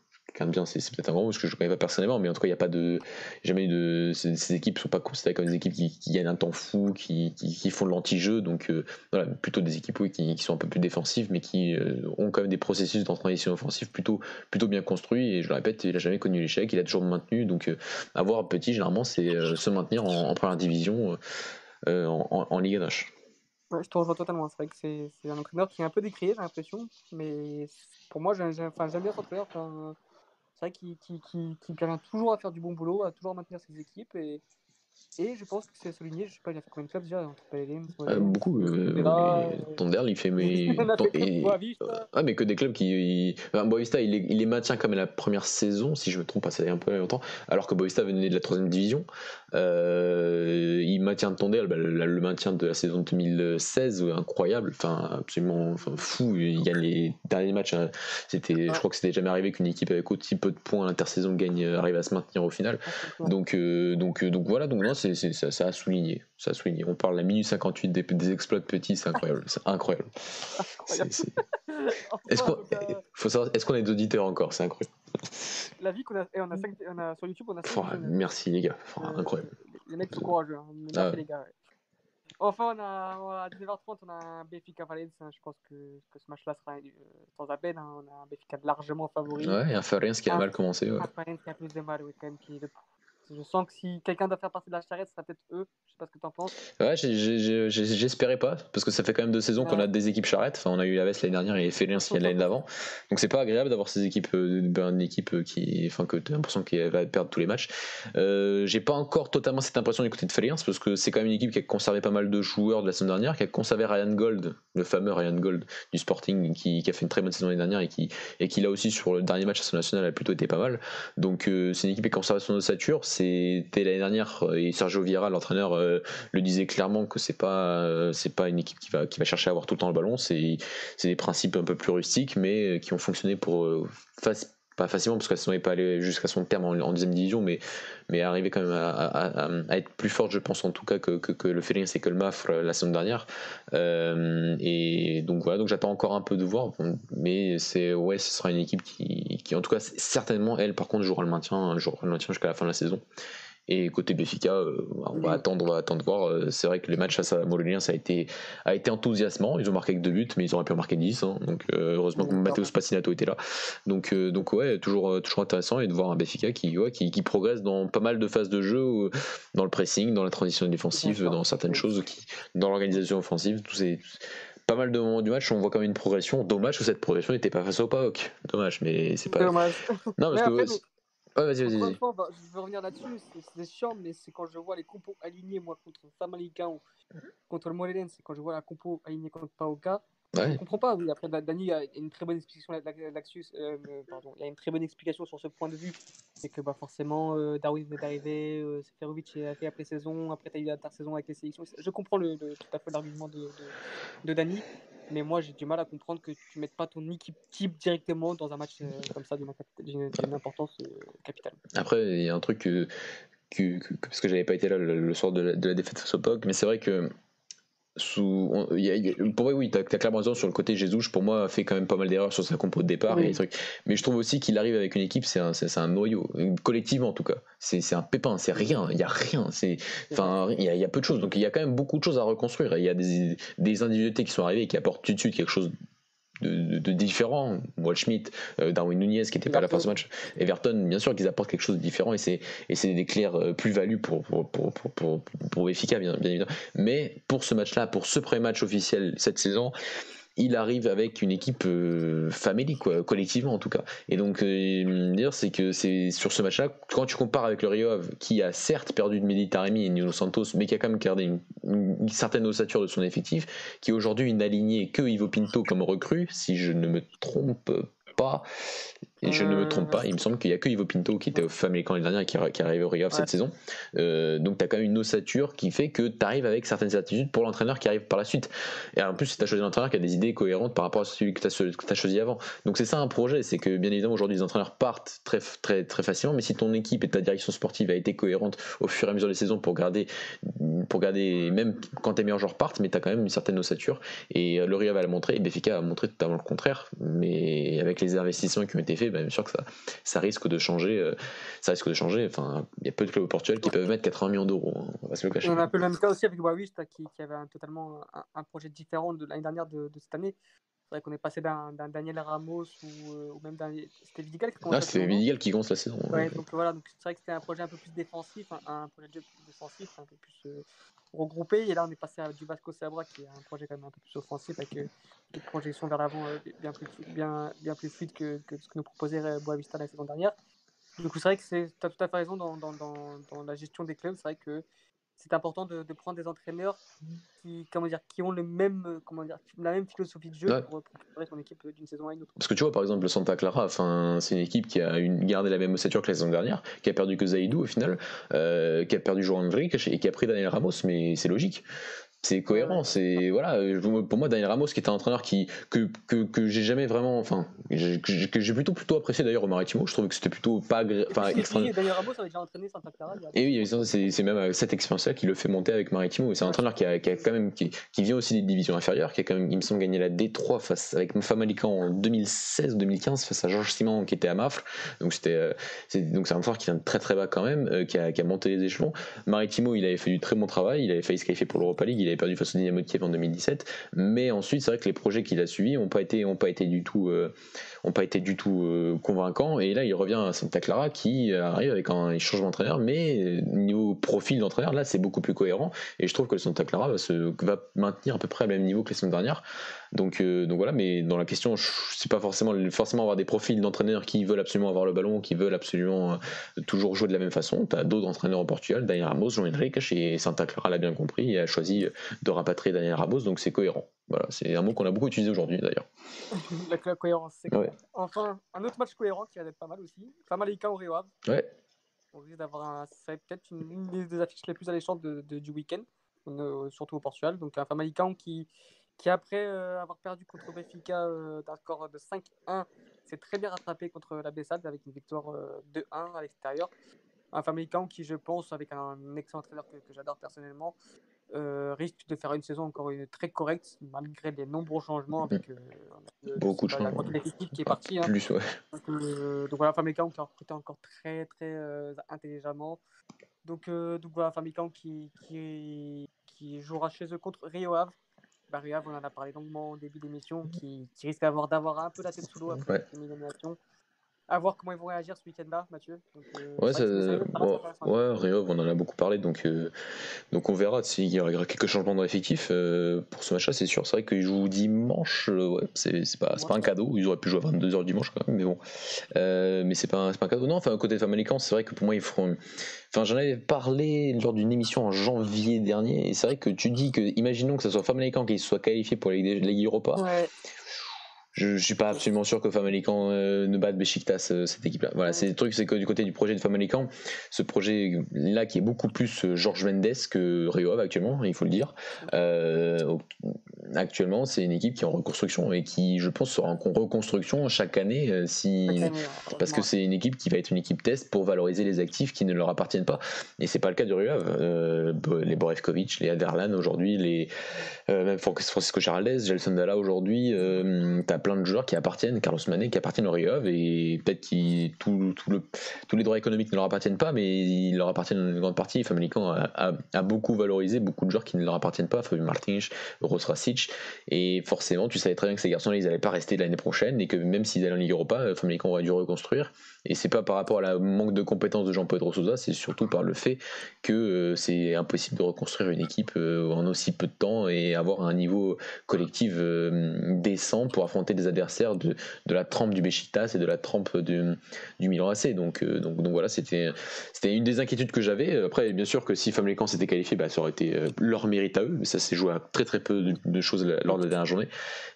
bien c'est peut-être un grand mot parce que je ne connais pas personnellement mais en tout cas il n'y a pas de jamais de ces, équipes sont pas considérées comme des équipes qui, gagnent un temps fou qui, qui, font de l'anti-jeu donc euh, voilà plutôt des équipes qui, sont un peu plus défensives mais qui euh, ont quand même des processus de transition offensive plutôt plutôt bien construits et je le répète il a jamais connu l'échec il a toujours maintenu donc euh, avoir petit généralement c'est se maintenir en, première division en, en, Ligue 1 je te rejoins totalement. C'est vrai que c'est un entraîneur qui est un peu décrié, j'ai l'impression. Mais pour moi, j'aime bien cet entraîneur. c'est vrai qu'il qu parvient toujours à faire du bon boulot, à toujours maintenir ses équipes. Et, et je pense que c'est souligné, je sais pas, il a fait combien de clubs déjà entre euh, Beaucoup. Euh, Tonderle, il fait. Mais, ah, mais que des clubs qui. Enfin, Boavista, il, il les maintient comme la première saison, si je me trompe pas, ça fait un peu longtemps. Alors que Boavista venait de la troisième division. Euh, il maintient Tonderle, bah, le, maintien de la saison 2016, incroyable, enfin, absolument enfin, fou. Il gagne les derniers matchs. Hein. C'était, je crois que c'était jamais arrivé qu'une équipe avec aussi peu de points à l'intersaison gagne, arrive à se maintenir au final. Donc, donc, donc voilà, donc là, c'est ça, ça, a souligné. Ça a souligné. On parle la minute 58 des, des exploits de petits, c'est incroyable. C'est incroyable. Est-ce qu'on est, qu'on est d'auditeurs encore? C'est incroyable. La vie qu'on a, on a, on a, sur YouTube, on a. merci les gars, incroyable. Les mecs sont courageux. Hein. Merci ah les gars. Enfin, on a, à 19h30, on a un Benfica Valence. Hein. Je pense que, que ce match-là sera euh, sans appel. Hein. On a un Benfica largement favori. Ouais, et un Valence qui a mal commencé. Ouais. Un Valence qui a plus de mal, oui, quand même, qui est de je sens que si quelqu'un doit faire partie de la charrette, ce sera peut-être eux. Je sais pas ce que tu en penses. Ouais, j'espérais pas, parce que ça fait quand même deux saisons qu'on a des équipes charrettes. Enfin, on a eu la Veste l'année dernière et Félix l'année d'avant. Donc c'est pas agréable d'avoir ces équipes, euh, ben, une équipe qui, enfin, que tu as l'impression qu'elle va perdre tous les matchs. Euh, j'ai pas encore totalement cette impression du côté de Félix, parce que c'est quand même une équipe qui a conservé pas mal de joueurs de la semaine dernière, qui a conservé Ryan Gold, le fameux Ryan Gold du Sporting, qui, a fait une très bonne saison l'année dernière et qui, et qui là aussi sur le dernier match à son national a plutôt été pas mal. Donc euh, c'est une équipe qui a conservé son ossature. C'était dernière euh, et Sergio Vieira, l'entraîneur, euh, le disait clairement que c'est pas euh, pas une équipe qui va qui va chercher à avoir tout le temps le ballon. C'est c'est des principes un peu plus rustiques, mais qui ont fonctionné pour pas facilement parce que la saison n'est pas allée jusqu'à son terme en, deuxième division, mais, arriver quand même à, être plus forte, je pense en tout cas, que, le Félix et que le Mafre la saison dernière. et donc voilà, donc j'attends encore un peu de voir, mais c'est ouais, ce sera une équipe qui, qui en tout cas, certainement, elle par contre, jouera le maintien, jouera le maintien jusqu'à la fin de la saison. Et côté Béfica, euh, on va attendre, on va attendre voir. Euh, c'est vrai que les matchs face à Molonien, ça a été, a été enthousiasmant. Ils ont marqué que deux buts, mais ils auraient pu en marquer 10. Hein. donc euh, heureusement que Matteo Spacinato était là. Donc, donc ouais, toujours, toujours intéressant et de voir un Béfica qui, ouais, qui, qui, progresse dans pas mal de phases de jeu, dans le pressing, dans la transition défensive, dans certaines choses, qui, dans l'organisation offensive. Tous ces, pas mal de moments du match, on voit quand même une progression. Dommage que cette progression n'était pas face au PAOK. Dommage, mais c'est pas. Dommage. Non, parce que. Ouais, vas-y, vas-y. Vas je veux revenir là-dessus, c'est chiant, mais c'est quand je vois les compos alignés, moi, contre Famalicão ou contre le Morelense, c'est quand je vois la compo alignée contre Paoka. Ouais. Je comprends pas, oui. Après, Dani a une très bonne explication euh, pardon, il y a une très bonne explication sur ce point de vue. C'est que bah, forcément, euh, Darwin est arrivé, euh, Seferovic a fait après saison, après tu as eu l'intersaison avec les sélections. Je comprends le, tout à fait l'argument de, de, de Dani. Mais moi, j'ai du mal à comprendre que tu ne mettes pas ton équipe type directement dans un match euh, comme ça d'une importance euh, capitale. Après, il y a un truc que, que, parce que j'avais pas été là le, soir de la, de la défaite face au POC, mais c'est vrai que sous, pour moi, oui, tu as, clairement raison sur le côté Jesus. Pour moi, fait quand même pas mal d'erreurs sur sa compo de départ. Et trucs. Mais je trouve aussi qu'il arrive avec une équipe, c'est un, un, noyau, collectivement en tout cas. C'est un pépin, c'est rien, il n'y a rien. Enfin, il y, y, a peu de choses. Donc il y a quand même beaucoup de choses à reconstruire. Il y a des, des individualités qui sont arrivées et qui apportent tout de suite quelque chose de, de, différents. Walt Schmidt, euh, Darwin Nunez qui n'était pas à la fin de ce match, Everton, bien sûr qu'ils apportent quelque chose de différent et c'est, et c'est des clairs euh, plus-value pour, pour, pour, pour, pour, bien, bien évidemment. Mais pour ce match-là, pour ce premier match officiel cette saison, il arrive avec une équipe euh, family, collectivement en tout cas. Et donc, euh, dire, c'est que c'est sur ce match-là, quand tu compares avec le Rio Ave, qui a certes perdu de Meditaremi et Nuno Santos, mais qui a quand même gardé une, une, certaine ossature de son effectif, qui aujourd'hui n'a aligné que Ivo Pinto comme recrue, si je ne me trompe pas. Et je ne me trompe pas, il me semble qu'il n'y a que Ivo Pinto qui était au Family Camp l'année dernière et qui, qui est arrivé au Rio cette saison. Euh, donc tu as quand même une ossature qui fait que tu arrives avec certaines attitudes pour l'entraîneur qui arrive par la suite. Et en plus, tu as choisi un entraîneur qui a des idées cohérentes par rapport à celui que tu as, choisi avant. Donc c'est ça un projet, c'est que bien évidemment aujourd'hui les entraîneurs partent très, très, très facilement, mais si ton équipe et ta direction sportive a été cohérente au fur et à mesure des saisons pour garder, pour garder même quand tes meilleurs joueurs partent, mais tu as quand même une certaine ossature. Et euh, le Rio va le montrer, et Béfica a montré totalement le contraire, mais avec les investissements qui ont été faits, bah, bien sûr que ça, ça risque de changer. Euh, ça risque de changer. Enfin, il y a peu de clubs au Portugal qui peuvent mettre 80 millions d'euros. Hein, on va se le cacher. On a un peu le même cas aussi avec Boavista qui, qui avait un, totalement un, projet différent de l'année dernière de, cette année. C'est vrai qu'on est passé d'un Daniel Ramos ou, euh, ou même d'un. C'était Vidigal qui commence ah, c'était Vidigal qui commence la saison. Ouais, donc voilà, donc c'est vrai que c'était un projet un peu plus défensif, un, projet de défensif, un peu plus euh, regroupé. Et là, on est passé à du Vasco Sabra qui est un projet quand même un peu plus offensif avec une projection vers l'avant bien, plus, bien, bien plus fluide que, ce que nous proposait Boavista la saison dernière. Du coup, c'est vrai que tu as tout à fait raison dans, dans, dans, dans la gestion des clubs. C'est vrai que c'est important de, de, prendre des entraîneurs qui, comment dire, qui ont le même, euh, comment dire, la même philosophie de jeu pour, préparer son équipe d'une saison à une autre. Parce que tu vois, par exemple, le Santa Clara, c'est une équipe qui a une, gardé la même ossature que la saison dernière, qui a perdu que Zaidou au final, euh, qui a perdu João Henrique et qui a pris Daniel Ramos, mais c'est logique c'est cohérent c'est voilà pour moi Daniel Ramos qui était un entraîneur qui que, que, que j'ai jamais vraiment enfin que j'ai plutôt plutôt apprécié d'ailleurs au Maritimo je trouvais que c'était plutôt pas enfin Daniel Ramos avait déjà entraîné Santa Clara et oui c'est même cette expérience là qui le fait monter avec Maritimo c'est un entraîneur qui a, qui a, quand même qui, qui, vient aussi des divisions inférieures qui a quand même il me semble gagné la D3 face avec Famalicão en 2016 2015 face à Georges Simon qui était à Mafre donc c'était euh, donc c'est un entraîneur qui vient de très très bas quand même euh, qui, a, qui a monté les échelons. Maritimo il avait fait du très bon travail il avait failli se qualifier pour l'Europa League avait perdu face au Dynamo de Kiev en 2017. Mais ensuite, c'est vrai que les projets qu'il a suivis n'ont pas été, pas été du tout, ont pas été du tout convaincants. Et là, il revient à Santa Clara qui arrive avec un changement d'entraîneur, mais niveau profil d'entraîneur, là, c'est beaucoup plus cohérent. Et je trouve que Santa Clara va, se, va maintenir à peu près au même niveau que la semaine dernière. Donc, donc voilà, mais dans la question, c'est pas forcément, forcément avoir des profils d'entraîneurs qui veulent absolument avoir le ballon, qui veulent absolument toujours jouer de la même façon. Tu as d'autres entraîneurs au Portugal, Daniel Ramos, Jean Henrique, et Santa Clara l'a bien compris et a choisi de rapatrier Daniel Ramos, donc c'est cohérent. Voilà, c'est un mot qu'on a beaucoup utilisé aujourd'hui d'ailleurs. la, cohérence, c'est Enfin, un autre match cohérent qui va être pas mal aussi. Famalicão au Rio Ave. Ouais. On risque d'avoir un... peut-être une, des affiches les plus alléchantes de, du week-end, euh, surtout au Portugal. Donc un Famalicão qui, qui après euh, avoir perdu contre Benfica euh, d'un score de 5-1, s'est très bien rattrapé contre la Bessade avec une victoire 2-1 à l'extérieur un Famalicão qui, je pense, avec un excellent entraîneur que, j'adore personnellement, euh, risque de faire une saison encore une, très correcte malgré les nombreux changements avec euh, beaucoup de changements. qui est parti. Hein. Plus, ouais. donc, euh, donc, voilà, Famalicão qui a recruté encore très très intelligemment. Donc, donc voilà, Famalicão qui, qui, qui jouera chez eux contre Rio Ave. Rio Ave, on en a parlé longuement au début d'émission, qui, qui risque d'avoir un peu la tête sous l'eau après ouais. élimination à voir comment ils vont réagir ce week-end-là, Mathieu. Euh, ouais, ça, ouais, Rio, on en a beaucoup parlé, donc, euh, donc on verra s'il y aura quelques changements dans l'effectif. Euh, pour ce match-là, c'est sûr. C'est vrai qu'ils jouent dimanche, ouais, c'est pas, pas un cadeau. Ils auraient pu jouer à 22h dimanche quand même, mais bon. mais c'est pas, pas un cadeau. Non, enfin, côté Famalicão, c'est vrai que pour moi, ils feront. Enfin, j'en avais parlé lors d'une émission en janvier dernier, et c'est vrai que tu dis que, imaginons que ce soit Famalicão qui soit qualifié pour la Ligue Europa. Ouais je, ne suis pas absolument sûr que Famalicão euh, ne batte Besiktas euh, cette équipe là voilà c'est le truc c'est que du côté du projet de Famalicão ce projet là qui est beaucoup plus euh, Georges Mendes que Rio Ave actuellement il faut le dire. Actuellement c'est une équipe qui est en reconstruction et qui je pense sera en reconstruction chaque année si parce que c'est une équipe qui va être une équipe test pour valoriser les actifs qui ne leur appartiennent pas. Et c'est pas le cas de Rio Ave. Les Borevkovic les Aderlan aujourd'hui les même Francisco Charles Gelson Dalla aujourd'hui t'as plein de joueurs qui appartiennent, Carlos Mané, qui appartiennent au Rio et peut-être que tout, le, tous les droits économiques ne leur appartiennent pas, mais ils leur appartiennent en une grande partie. Famalicão a, a, beaucoup valorisé beaucoup de joueurs qui ne leur appartiennent pas, Fabio Martins, Rosracic, et forcément, tu savais très bien que ces garçons-là, ils n'allaient pas rester l'année prochaine, et que même s'ils allaient en Ligue Europa, Famalicão aurait dû reconstruire. Et c'est pas par rapport à la manque de compétences de Jean-Pedro Souza, c'est surtout par le fait que euh, c'est impossible de reconstruire une équipe euh, en aussi peu de temps et avoir un niveau collectif euh, décent pour affronter des adversaires de, de la trempe du Besiktas et de la trempe du, du Milan AC. Donc, donc, donc voilà, c'était une des inquiétudes que j'avais. Après, bien sûr que si Famalicão s'était qualifié, bah, ça aurait été leur mérite à eux, mais ça s'est joué à très très peu de, choses lors de la dernière journée.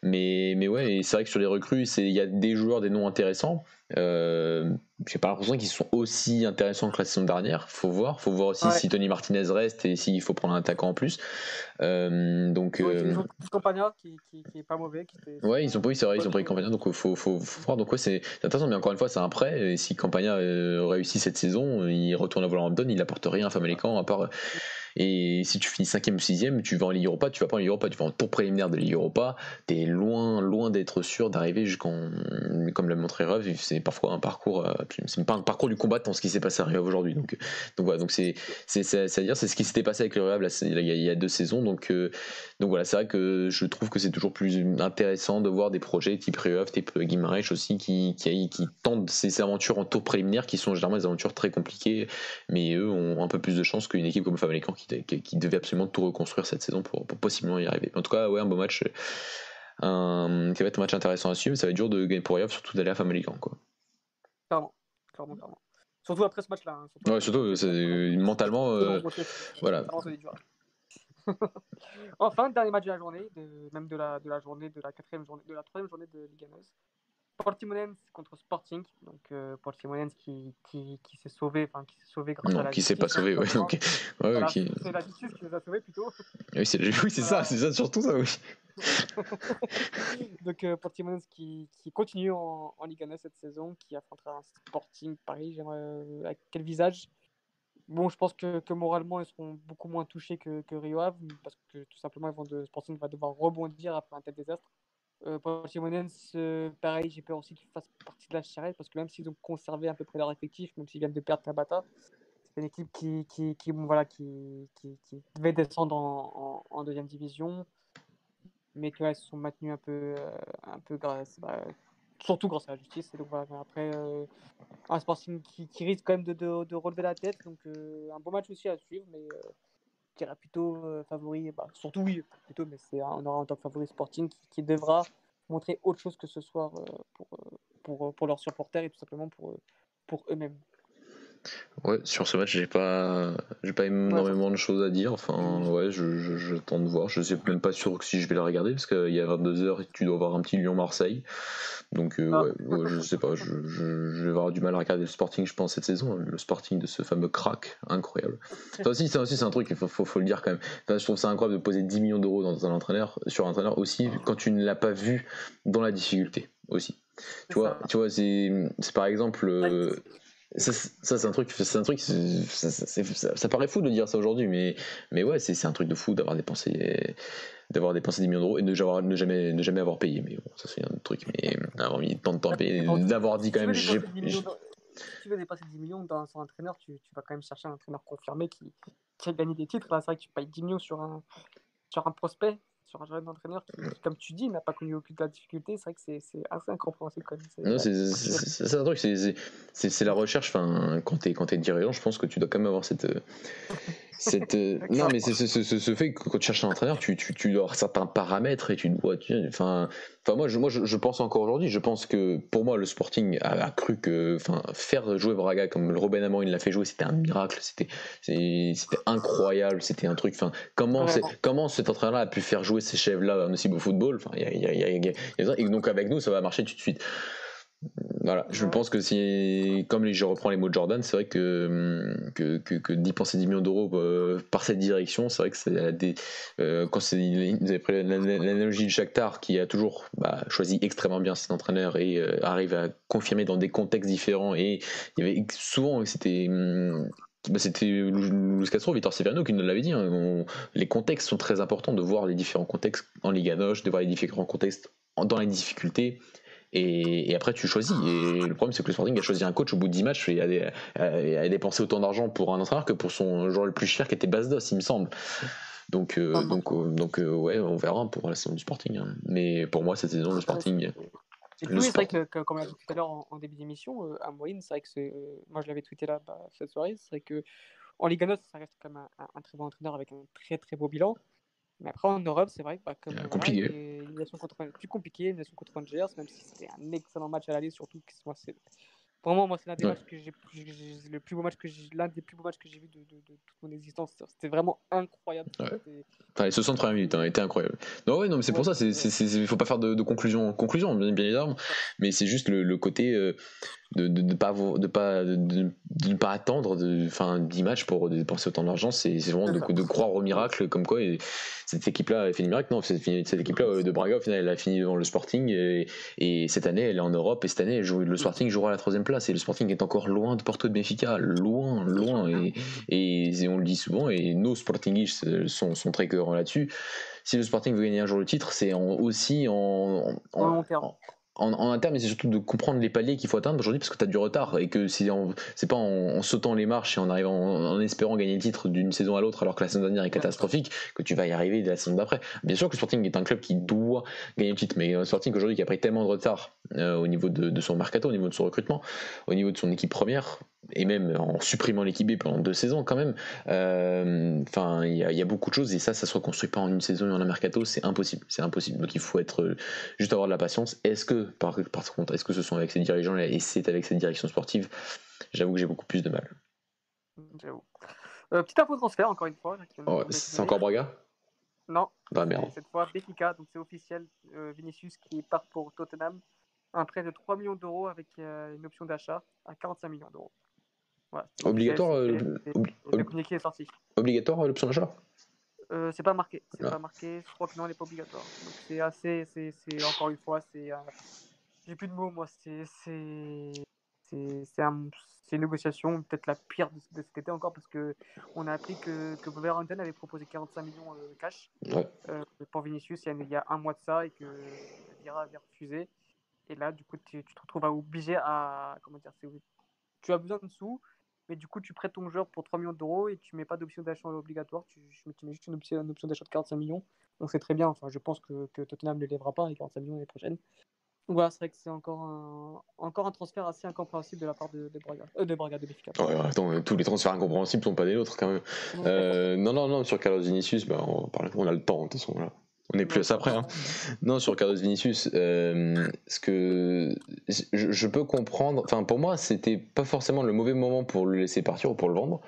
Mais, mais ouais, c'est vrai que sur les recrues, il y a des joueurs, des noms intéressants. Euh, j'ai pas l'impression qu'ils sont aussi intéressants que la saison dernière. Faut voir. Faut voir aussi si Tony Martinez reste et s'il faut prendre un attaquant en plus. Euh, donc. Euh... Campagna qui, qui, qui, est pas mauvais. Qui ouais, ils ont pris, c'est vrai, ils ont pris Campagna. Donc faut, faut, faut voir. Donc ouais, c'est intéressant. Mais encore une fois, c'est un prêt. Et si Campagna euh, réussit cette saison, il retourne à Wolverhampton, il apporte rien à Famalicão à part et si tu finis 5 ou 6 tu vas en Ligue Europa, tu vas pas en Ligue Europa, tu vas en tour préliminaire de Ligue Europa, tu es loin, loin d'être sûr d'arriver jusqu'en. Comme l'a montré Rev, c'est parfois un parcours. Euh, c'est pas un parcours du combattant ce qui s'est passé à Rev aujourd'hui. Donc, voilà, c'est à dire c'est ce qui s'était passé avec le Rev il, y a deux saisons. Donc, euh, donc voilà, c'est vrai que je trouve que c'est toujours plus intéressant de voir des projets type Rev, type Guimarães aussi qui, qui, qui tentent ces aventures en tour préliminaire qui sont généralement des aventures très compliquées, mais eux ont un peu plus de chance qu'une équipe comme Famalicão qui, devait absolument tout reconstruire cette saison pour, possiblement y arriver. En tout cas, ouais, un beau match, un, qui va être un match intéressant à suivre. Ça va être dur de gagner pour Rio, surtout d'aller à Famalicão. Quoi. Clairement, clairement, clairement. Surtout après ce match-là. Hein, surtout, ouais, surtout mentalement, euh, voilà. enfin, dernier match de la journée, de, même de la, de la journée, de la quatrième journée, de la troisième journée de Ligue 1. Portimonense contre Sporting, donc euh, Portimonense qui, qui, qui s'est sauvé, enfin qui s'est sauvé grâce non, à la qui s'est pas sauvé, oui. Ouais, voilà. C'est la justice qui nous a sauvés plutôt. Oui, c'est oui, c'est ça, c'est ça, surtout ça, oui. donc euh, Portimonense qui, qui continue en, en Ligue 1 cette saison, qui affrontera un Sporting Paris, j'aimerais euh, avec quel visage? Bon, je pense que, que, moralement, ils seront beaucoup moins touchés que, que Rio Ave, parce que tout simplement, ils vont de, Sporting va devoir rebondir après un tel désastre. Euh, pour Timonens, euh, pareil, j'ai peur aussi qu'ils fassent partie de la charrette parce que même s'ils ont conservé à peu près leur effectif, même s'ils viennent de perdre Tabata, c'est une équipe qui, qui, qui, voilà, qui, qui, qui devait descendre en, deuxième division, mais qui se sont maintenus un peu, euh, un peu grâce, bah, surtout grâce à la justice. Donc voilà, après, euh, un Sporting qui, risque quand même de, relever la tête, donc un bon match aussi à suivre, mais dirais plutôt favori, bah, surtout oui, plutôt, mais c'est on aura en tant que favori Sporting qui, qui devra montrer autre chose que ce soir pour, pour, pour leurs supporters et tout simplement pour, pour eux-mêmes. Ouais, sur ce match, j'ai pas, j'ai pas énormément de choses à dire. Enfin, ouais, je, je, je, de voir. Je sais même pas sûr si je vais la regarder parce qu'il y a 22h et tu dois avoir un petit Lyon-Marseille. Donc, euh, ah. ouais, je sais pas. Je, je, vais avoir du mal à regarder le Sporting, je pense, cette saison. Le Sporting de ce fameux crack, incroyable. Ça aussi, ça aussi c'est un truc, il faut, faut, faut, le dire quand même. Enfin, je trouve ça incroyable de poser 10 millions d'euros dans un entraîneur, sur un entraîneur aussi, quand tu ne l'as pas vu dans la difficulté aussi. Tu vois, tu vois, c'est par exemple. Euh, ça, c'est un truc, c'est un truc, ça, ça, paraît fou de dire ça aujourd'hui, mais, mais ouais, c'est un truc de fou d'avoir dépensé, d'avoir dépensé 10 millions d'euros et de ne jamais, ne jamais avoir payé. Mais bon, ça c'est un truc, mais d'avoir mis tant de temps à payer, d'avoir dit quand même. Si tu veux dépasser 10 millions dans un entraîneur, tu, tu, vas quand même chercher un entraîneur confirmé qui, qui a gagné des titres. C'est vrai que tu payes 10 millions sur un, sur un prospect sur un jeune entraîneur qui, comme tu dis, n'a pas connu aucune difficulté, c'est vrai que c'est assez incompréhensible quand même. C'est un truc, c'est la recherche. Enfin, quand tu es, es, dirigeant, je pense que tu dois quand même avoir cette. Cette non, mais c'est ce, fait que quand tu cherches un entraîneur, tu, tu, tu dois avoir certains paramètres et tu dois. enfin, Enfin, moi, je, moi, je, pense encore aujourd'hui, je pense que pour moi, le Sporting a, cru que, enfin, faire jouer Braga comme le Robin Amand il l'a fait jouer, c'était un miracle, c'était, incroyable, c'était un truc. Enfin, comment, comment cet entraîneur-là a pu faire jouer ces chefs-là un aussi beau football Enfin, il y a, y a, y a, et donc avec nous, ça va marcher tout de suite. Voilà, je pense que si, comme je reprends les mots de Jordan, c'est vrai que, que, que, d'y penser 10 millions d'euros euh, par cette direction, c'est vrai que c'est des. Euh, quand vous avez pris l'analogie du Shakhtar qui a toujours bah, choisi extrêmement bien ses entraîneurs et euh, arrive à confirmer dans des contextes différents. Et il y avait souvent, c'était. Bah, c'était Luis Castro, Vitor Severino qui nous l'avait dit. Hein, les contextes sont très importants de voir les différents contextes en Liga Noche, de voir les différents contextes dans les difficultés et, après, tu choisis. Et le problème, c'est que le Sporting a choisi un coach au bout de 10 matchs et a, dépensé autant d'argent pour un entraîneur que pour son joueur le plus cher qui était Basdos, il me semble. Donc, euh, ah. donc, euh, donc euh, ouais, on verra pour la saison du Sporting. Hein. Mais pour moi, cette saison, le Sporting. C'est vrai que, comme on l'a dit tout à l'heure en, début d'émission, à moyenne, c'est vrai que c'est. moi, je l'avais tweeté là bah, cette soirée, c'est vrai que en Liga Note, ça reste quand même un, un, très bon entraîneur avec un très très beau bilan. Mais après, en Europe, c'est vrai que bah, comme compliqué. une nation contre, plus compliqué, une nation contre Rangers, même si c'était un excellent match à l'aller, surtout que moi, c'est Vraiment, moi, c'est l'un des matchs que j'ai, le plus beau match que j'ai, l'un des plus beaux matchs que j'ai vu de, de, de, toute mon existence. C'était vraiment incroyable. Enfin, les 60 premières minutes hein, étaient incroyables. Non, ouais, non, mais c'est pour ça, il ne faut pas faire de, conclusion, conclusion, bien, évidemment. Mais c'est juste le, le côté euh, de ne de, pas, de pas, de, pas attendre de, fin, 10 matchs pour dépenser autant d'argent. C'est vraiment de, croire au miracle, comme quoi et cette équipe-là a fait du miracle. Non, cette, cette équipe-là euh, de Braga, au final, elle a fini devant le Sporting. Et, et, cette année, elle est en Europe. Et cette année, le Sporting jouera à la troisième place et le Sporting est encore loin de Porto de Benfica, loin, loin. Et, et, on le dit souvent, et nos Sportingistes sont, sont très cohérents là-dessus. Si le Sporting veut gagner un jour le titre, c'est aussi en, en, en, en interne, mais c'est surtout de comprendre les paliers qu'il faut atteindre aujourd'hui parce que tu as du retard et que c'est pas en, sautant les marches et en arrivant en, espérant gagner le titre d'une saison à l'autre alors que la saison dernière est catastrophique que tu vas y arriver de la saison d'après. Bien sûr que Sporting est un club qui doit gagner le titre, mais le Sporting aujourd'hui qui a pris tellement de retard euh, au niveau de, son mercato, au niveau de son recrutement, au niveau de son équipe première, et même en supprimant l'équipe B pendant deux saisons quand même. Euh, enfin, il y, a beaucoup de choses et ça, ça se reconstruit pas en une saison et en un mercato, c'est impossible, c'est impossible. Donc il faut être euh, juste avoir de la patience. Est-ce que par, contre, est-ce que ce sont avec ces dirigeants et c'est avec cette direction sportive J'avoue que j'ai beaucoup plus de mal. J'avoue. Euh, petite info transfert encore une fois. Oh, c'est encore Braga? Non. Bah merde. Cette fois Benfica, donc c'est officiel. Vinicius qui part pour Tottenham. Un prêt de 3 millions d'euros avec une option d'achat à 45 millions d'euros. Obligatoire euh, Le est sorti. Obligatoire euh, l'option d'achat? Euh, C'est pas marqué. C'est pas marqué. Je crois que non, elle n'est pas obligatoire. Donc c'est assez. C'est encore une fois, c'est. J'ai plus de mots, moi. C'est. C'est un, une négociation, peut-être la pire de, de, cet été encore, parce que on a appris que, que Wolverhampton avait proposé 45 millions de cash pour Vinicius il y, a, un mois de ça et que Vira avait refusé. Et là, du coup, tu, tu te retrouves à obligé à. Comment dire Tu as besoin de sous, mais du coup, tu prêtes ton joueur pour 3 millions d'euros et tu mets pas d'option d'achat obligatoire, tu, tu mets juste une option, d'achat de 45 millions. On sait très bien, enfin, je pense que, que Tottenham ne lèvera pas les 45 millions l'année prochaine. Donc voilà, c'est vrai que c'est encore un, encore un transfert assez incompréhensible de la part de, de Braga, euh, de Braga, de. Ouais, attends, tous les transferts incompréhensibles sont pas des nôtres quand même. Euh, non, non, non, sur Carlos Vinicius, bah, on, on, a le temps de toute façon là. On est plus à ça après. Hein. Non, sur Carlos Vinicius, euh, ce que je, je, peux comprendre. Enfin, pour moi, c'était pas forcément le mauvais moment pour le laisser partir ou pour le vendre.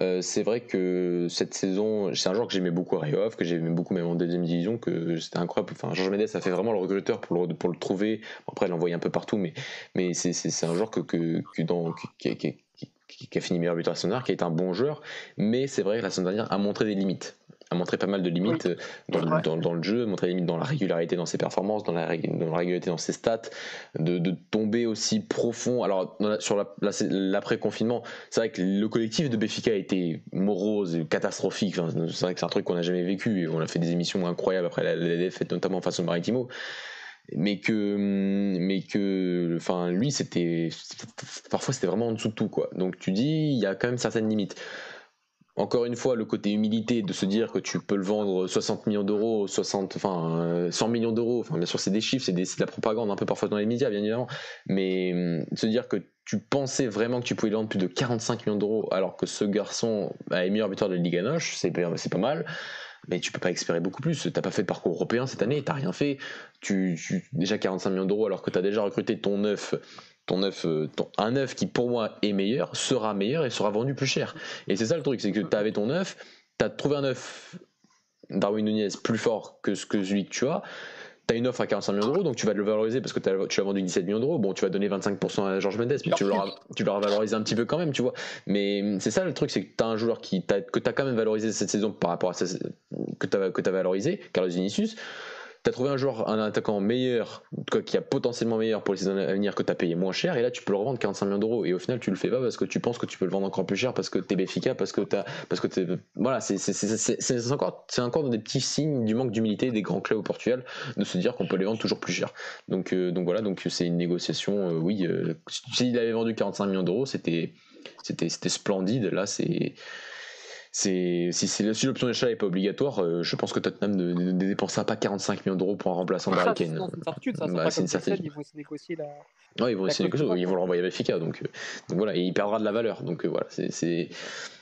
Euh, c'est vrai que cette saison, c'est un joueur que j'aimais beaucoup à Rio que j'aimais beaucoup même en deuxième division, que c'était incroyable. Enfin, Georges Mendes a fait vraiment le recruteur pour le, pour le trouver. Après, il l'envoyait un peu partout, mais, mais c'est un joueur que, que, que dans, qui, qui, qui, a fini meilleur buteur à qui est un bon joueur, mais c'est vrai que la saison dernière a montré des limites a montré pas mal de limites euh, dans, dans, dans, le jeu, montré des limites dans la régularité dans ses performances, dans la, dans la régularité dans ses stats, de, de, tomber aussi profond. Alors, sur l'après-confinement, c'est vrai que le collectif de Béfica a été morose et catastrophique. c'est vrai que c'est un truc qu'on n'a jamais vécu. On a fait des émissions incroyables après la, la défaite, notamment face au Maritimo mais que mais que enfin lui c'était parfois c'était vraiment en dessous de tout quoi donc tu dis il y a quand même certaines limites encore une fois, le côté humilité de se dire que tu peux le vendre 60 millions d'euros, 60, enfin 100 millions d'euros, bien sûr c'est des chiffres, c'est de la propagande un peu parfois dans les médias bien évidemment, mais hum, se dire que tu pensais vraiment que tu pouvais vendre plus de 45 millions d'euros alors que ce garçon est meilleur buteur de la Ligue Noche, c'est pas mal, mais tu peux pas espérer beaucoup plus. T'as pas fait de parcours européen cette année, t'as rien fait. Tu, tu, déjà 45 millions d'euros alors que tu as déjà recruté ton neuf ton neuf, euh, un neuf qui pour moi est meilleur sera meilleur et sera vendu plus cher. Et c'est ça le truc, c'est que tu avais ton neuf, tu as trouvé un neuf Darwin Nunez plus fort que, ce que celui que tu as. Tu as une offre à 45 millions d'euros, donc tu vas le valoriser parce que tu l'as vendu 17 millions d'euros. Bon, tu vas donner 25% à Georges Mendes, mais tu l'auras, tu valorisé un petit peu quand même, tu vois. Mais c'est ça le truc, c'est que tu as un joueur qui que tu as quand même valorisé cette saison par rapport à ce que tu as, que as valorisé, Carlos Vinicius tu as trouvé un joueur, un attaquant meilleur, qui a potentiellement meilleur pour les saisons à venir que tu as payé moins cher, et là tu peux le revendre 45 millions d'euros. Et au final, tu le fais pas parce que tu penses que tu peux le vendre encore plus cher parce que tu es efficace, parce que tu parce que es, voilà, c'est encore, c'est encore des petits signes du manque d'humilité des grands clubs au Portugal de se dire qu'on peut les vendre toujours plus cher. Donc, euh, donc voilà, donc c'est une négociation, euh, oui, euh, s'il avait vendu 45 millions d'euros, c'était, c'était splendide. Là, c'est, c'est si, si l'option d'achat n'est pas obligatoire, euh, je pense que Tottenham ne, ne, dépensera pas 45 millions d'euros pour un remplaçant d'Harry Kane. C'est une certitude, ça. Bah, c'est une certitude. Ils vont de négocier la. Non, ils vont essayer de négocier, ils vont le renvoyer à Benfica, donc, euh, donc voilà, et il perdra de la valeur. Donc euh, voilà, c'est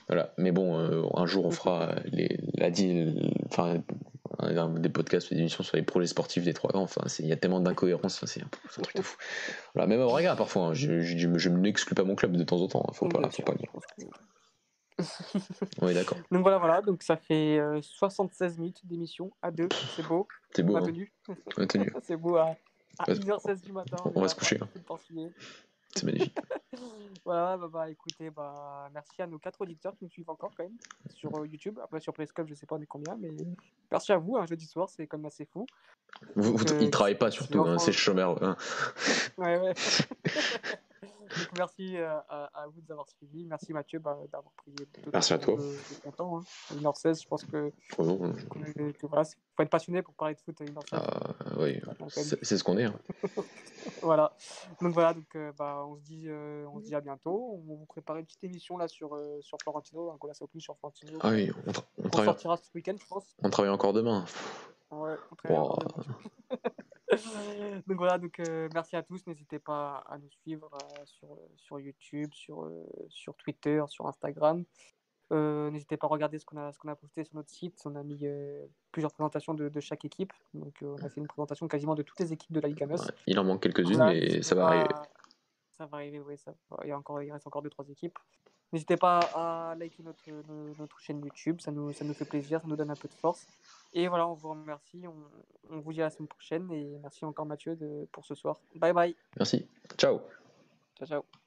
voilà. Mais bon, un jour on fera les, la deal, enfin des podcasts, des émissions sur les projets sportifs des trois grands. Enfin, il y a tellement d'incohérences, c'est un, truc de fou. Voilà, même à Braga, parfois, hein, je, je, je, je n'exclus pas mon club de temps en temps. Hein, faut pas, faut pas dire. Oui, d'accord. Donc voilà, voilà, donc ça fait 76 euh, minutes d'émission à deux, c'est beau. C'est beau. Hein. Tenu. c'est beau à, à 1h16 du matin. On va se coucher. Hein. C'est magnifique. voilà, bah, bah, écoutez, bah, merci à nos quatre auditeurs qui nous suivent encore quand même sur euh, YouTube. Après, sur Periscope, je sais pas on est combien, mais merci à vous. Un jeudi soir, c'est quand même assez fou. Vous, vous, euh, ils travaillent pas surtout, hein, c'est chômeur. Hein. ouais, ouais. Donc, merci euh, à, à, vous de nous avoir suivis. Merci Mathieu bah, d'avoir pris merci à toi. De, de temps. Hein. 1h16, je pense que, oh non, que, que voilà, faut être passionné pour parler de foot à 1h16. Ah, oui, c'est ce qu'on est. Hein. voilà. Donc voilà, donc, euh, bah, on, se dit, euh, on se dit à bientôt. On va vous préparer une petite émission là sur, euh, sur Florentino, un plus sur Florentino. Ah oui, on, tra on, on travaille... sortira ce week-end, je pense. On travaille encore demain. Ouais, on travaille wow. encore demain. donc voilà, donc euh, merci à tous. N'hésitez pas à nous suivre euh, sur, sur YouTube, sur, euh, sur Twitter, sur Instagram. N'hésitez pas à regarder ce qu'on a, qu'on a posté sur notre site. On a mis plusieurs présentations de, de, chaque équipe. Donc on a fait une présentation quasiment de toutes les équipes de la Ligue 9. Ouais, il en manque quelques-unes, voilà, mais ça va arriver. Ça va arriver, oui. Ça, il, y a encore, il reste encore 2-3 équipes. N'hésitez pas à liker notre, notre, chaîne YouTube, ça nous, ça nous fait plaisir, ça nous donne un peu de force. Et voilà, on vous remercie, on, on vous dit à la semaine prochaine et merci encore Mathieu de, pour ce soir. Bye bye. Merci. Ciao. Ciao, ciao.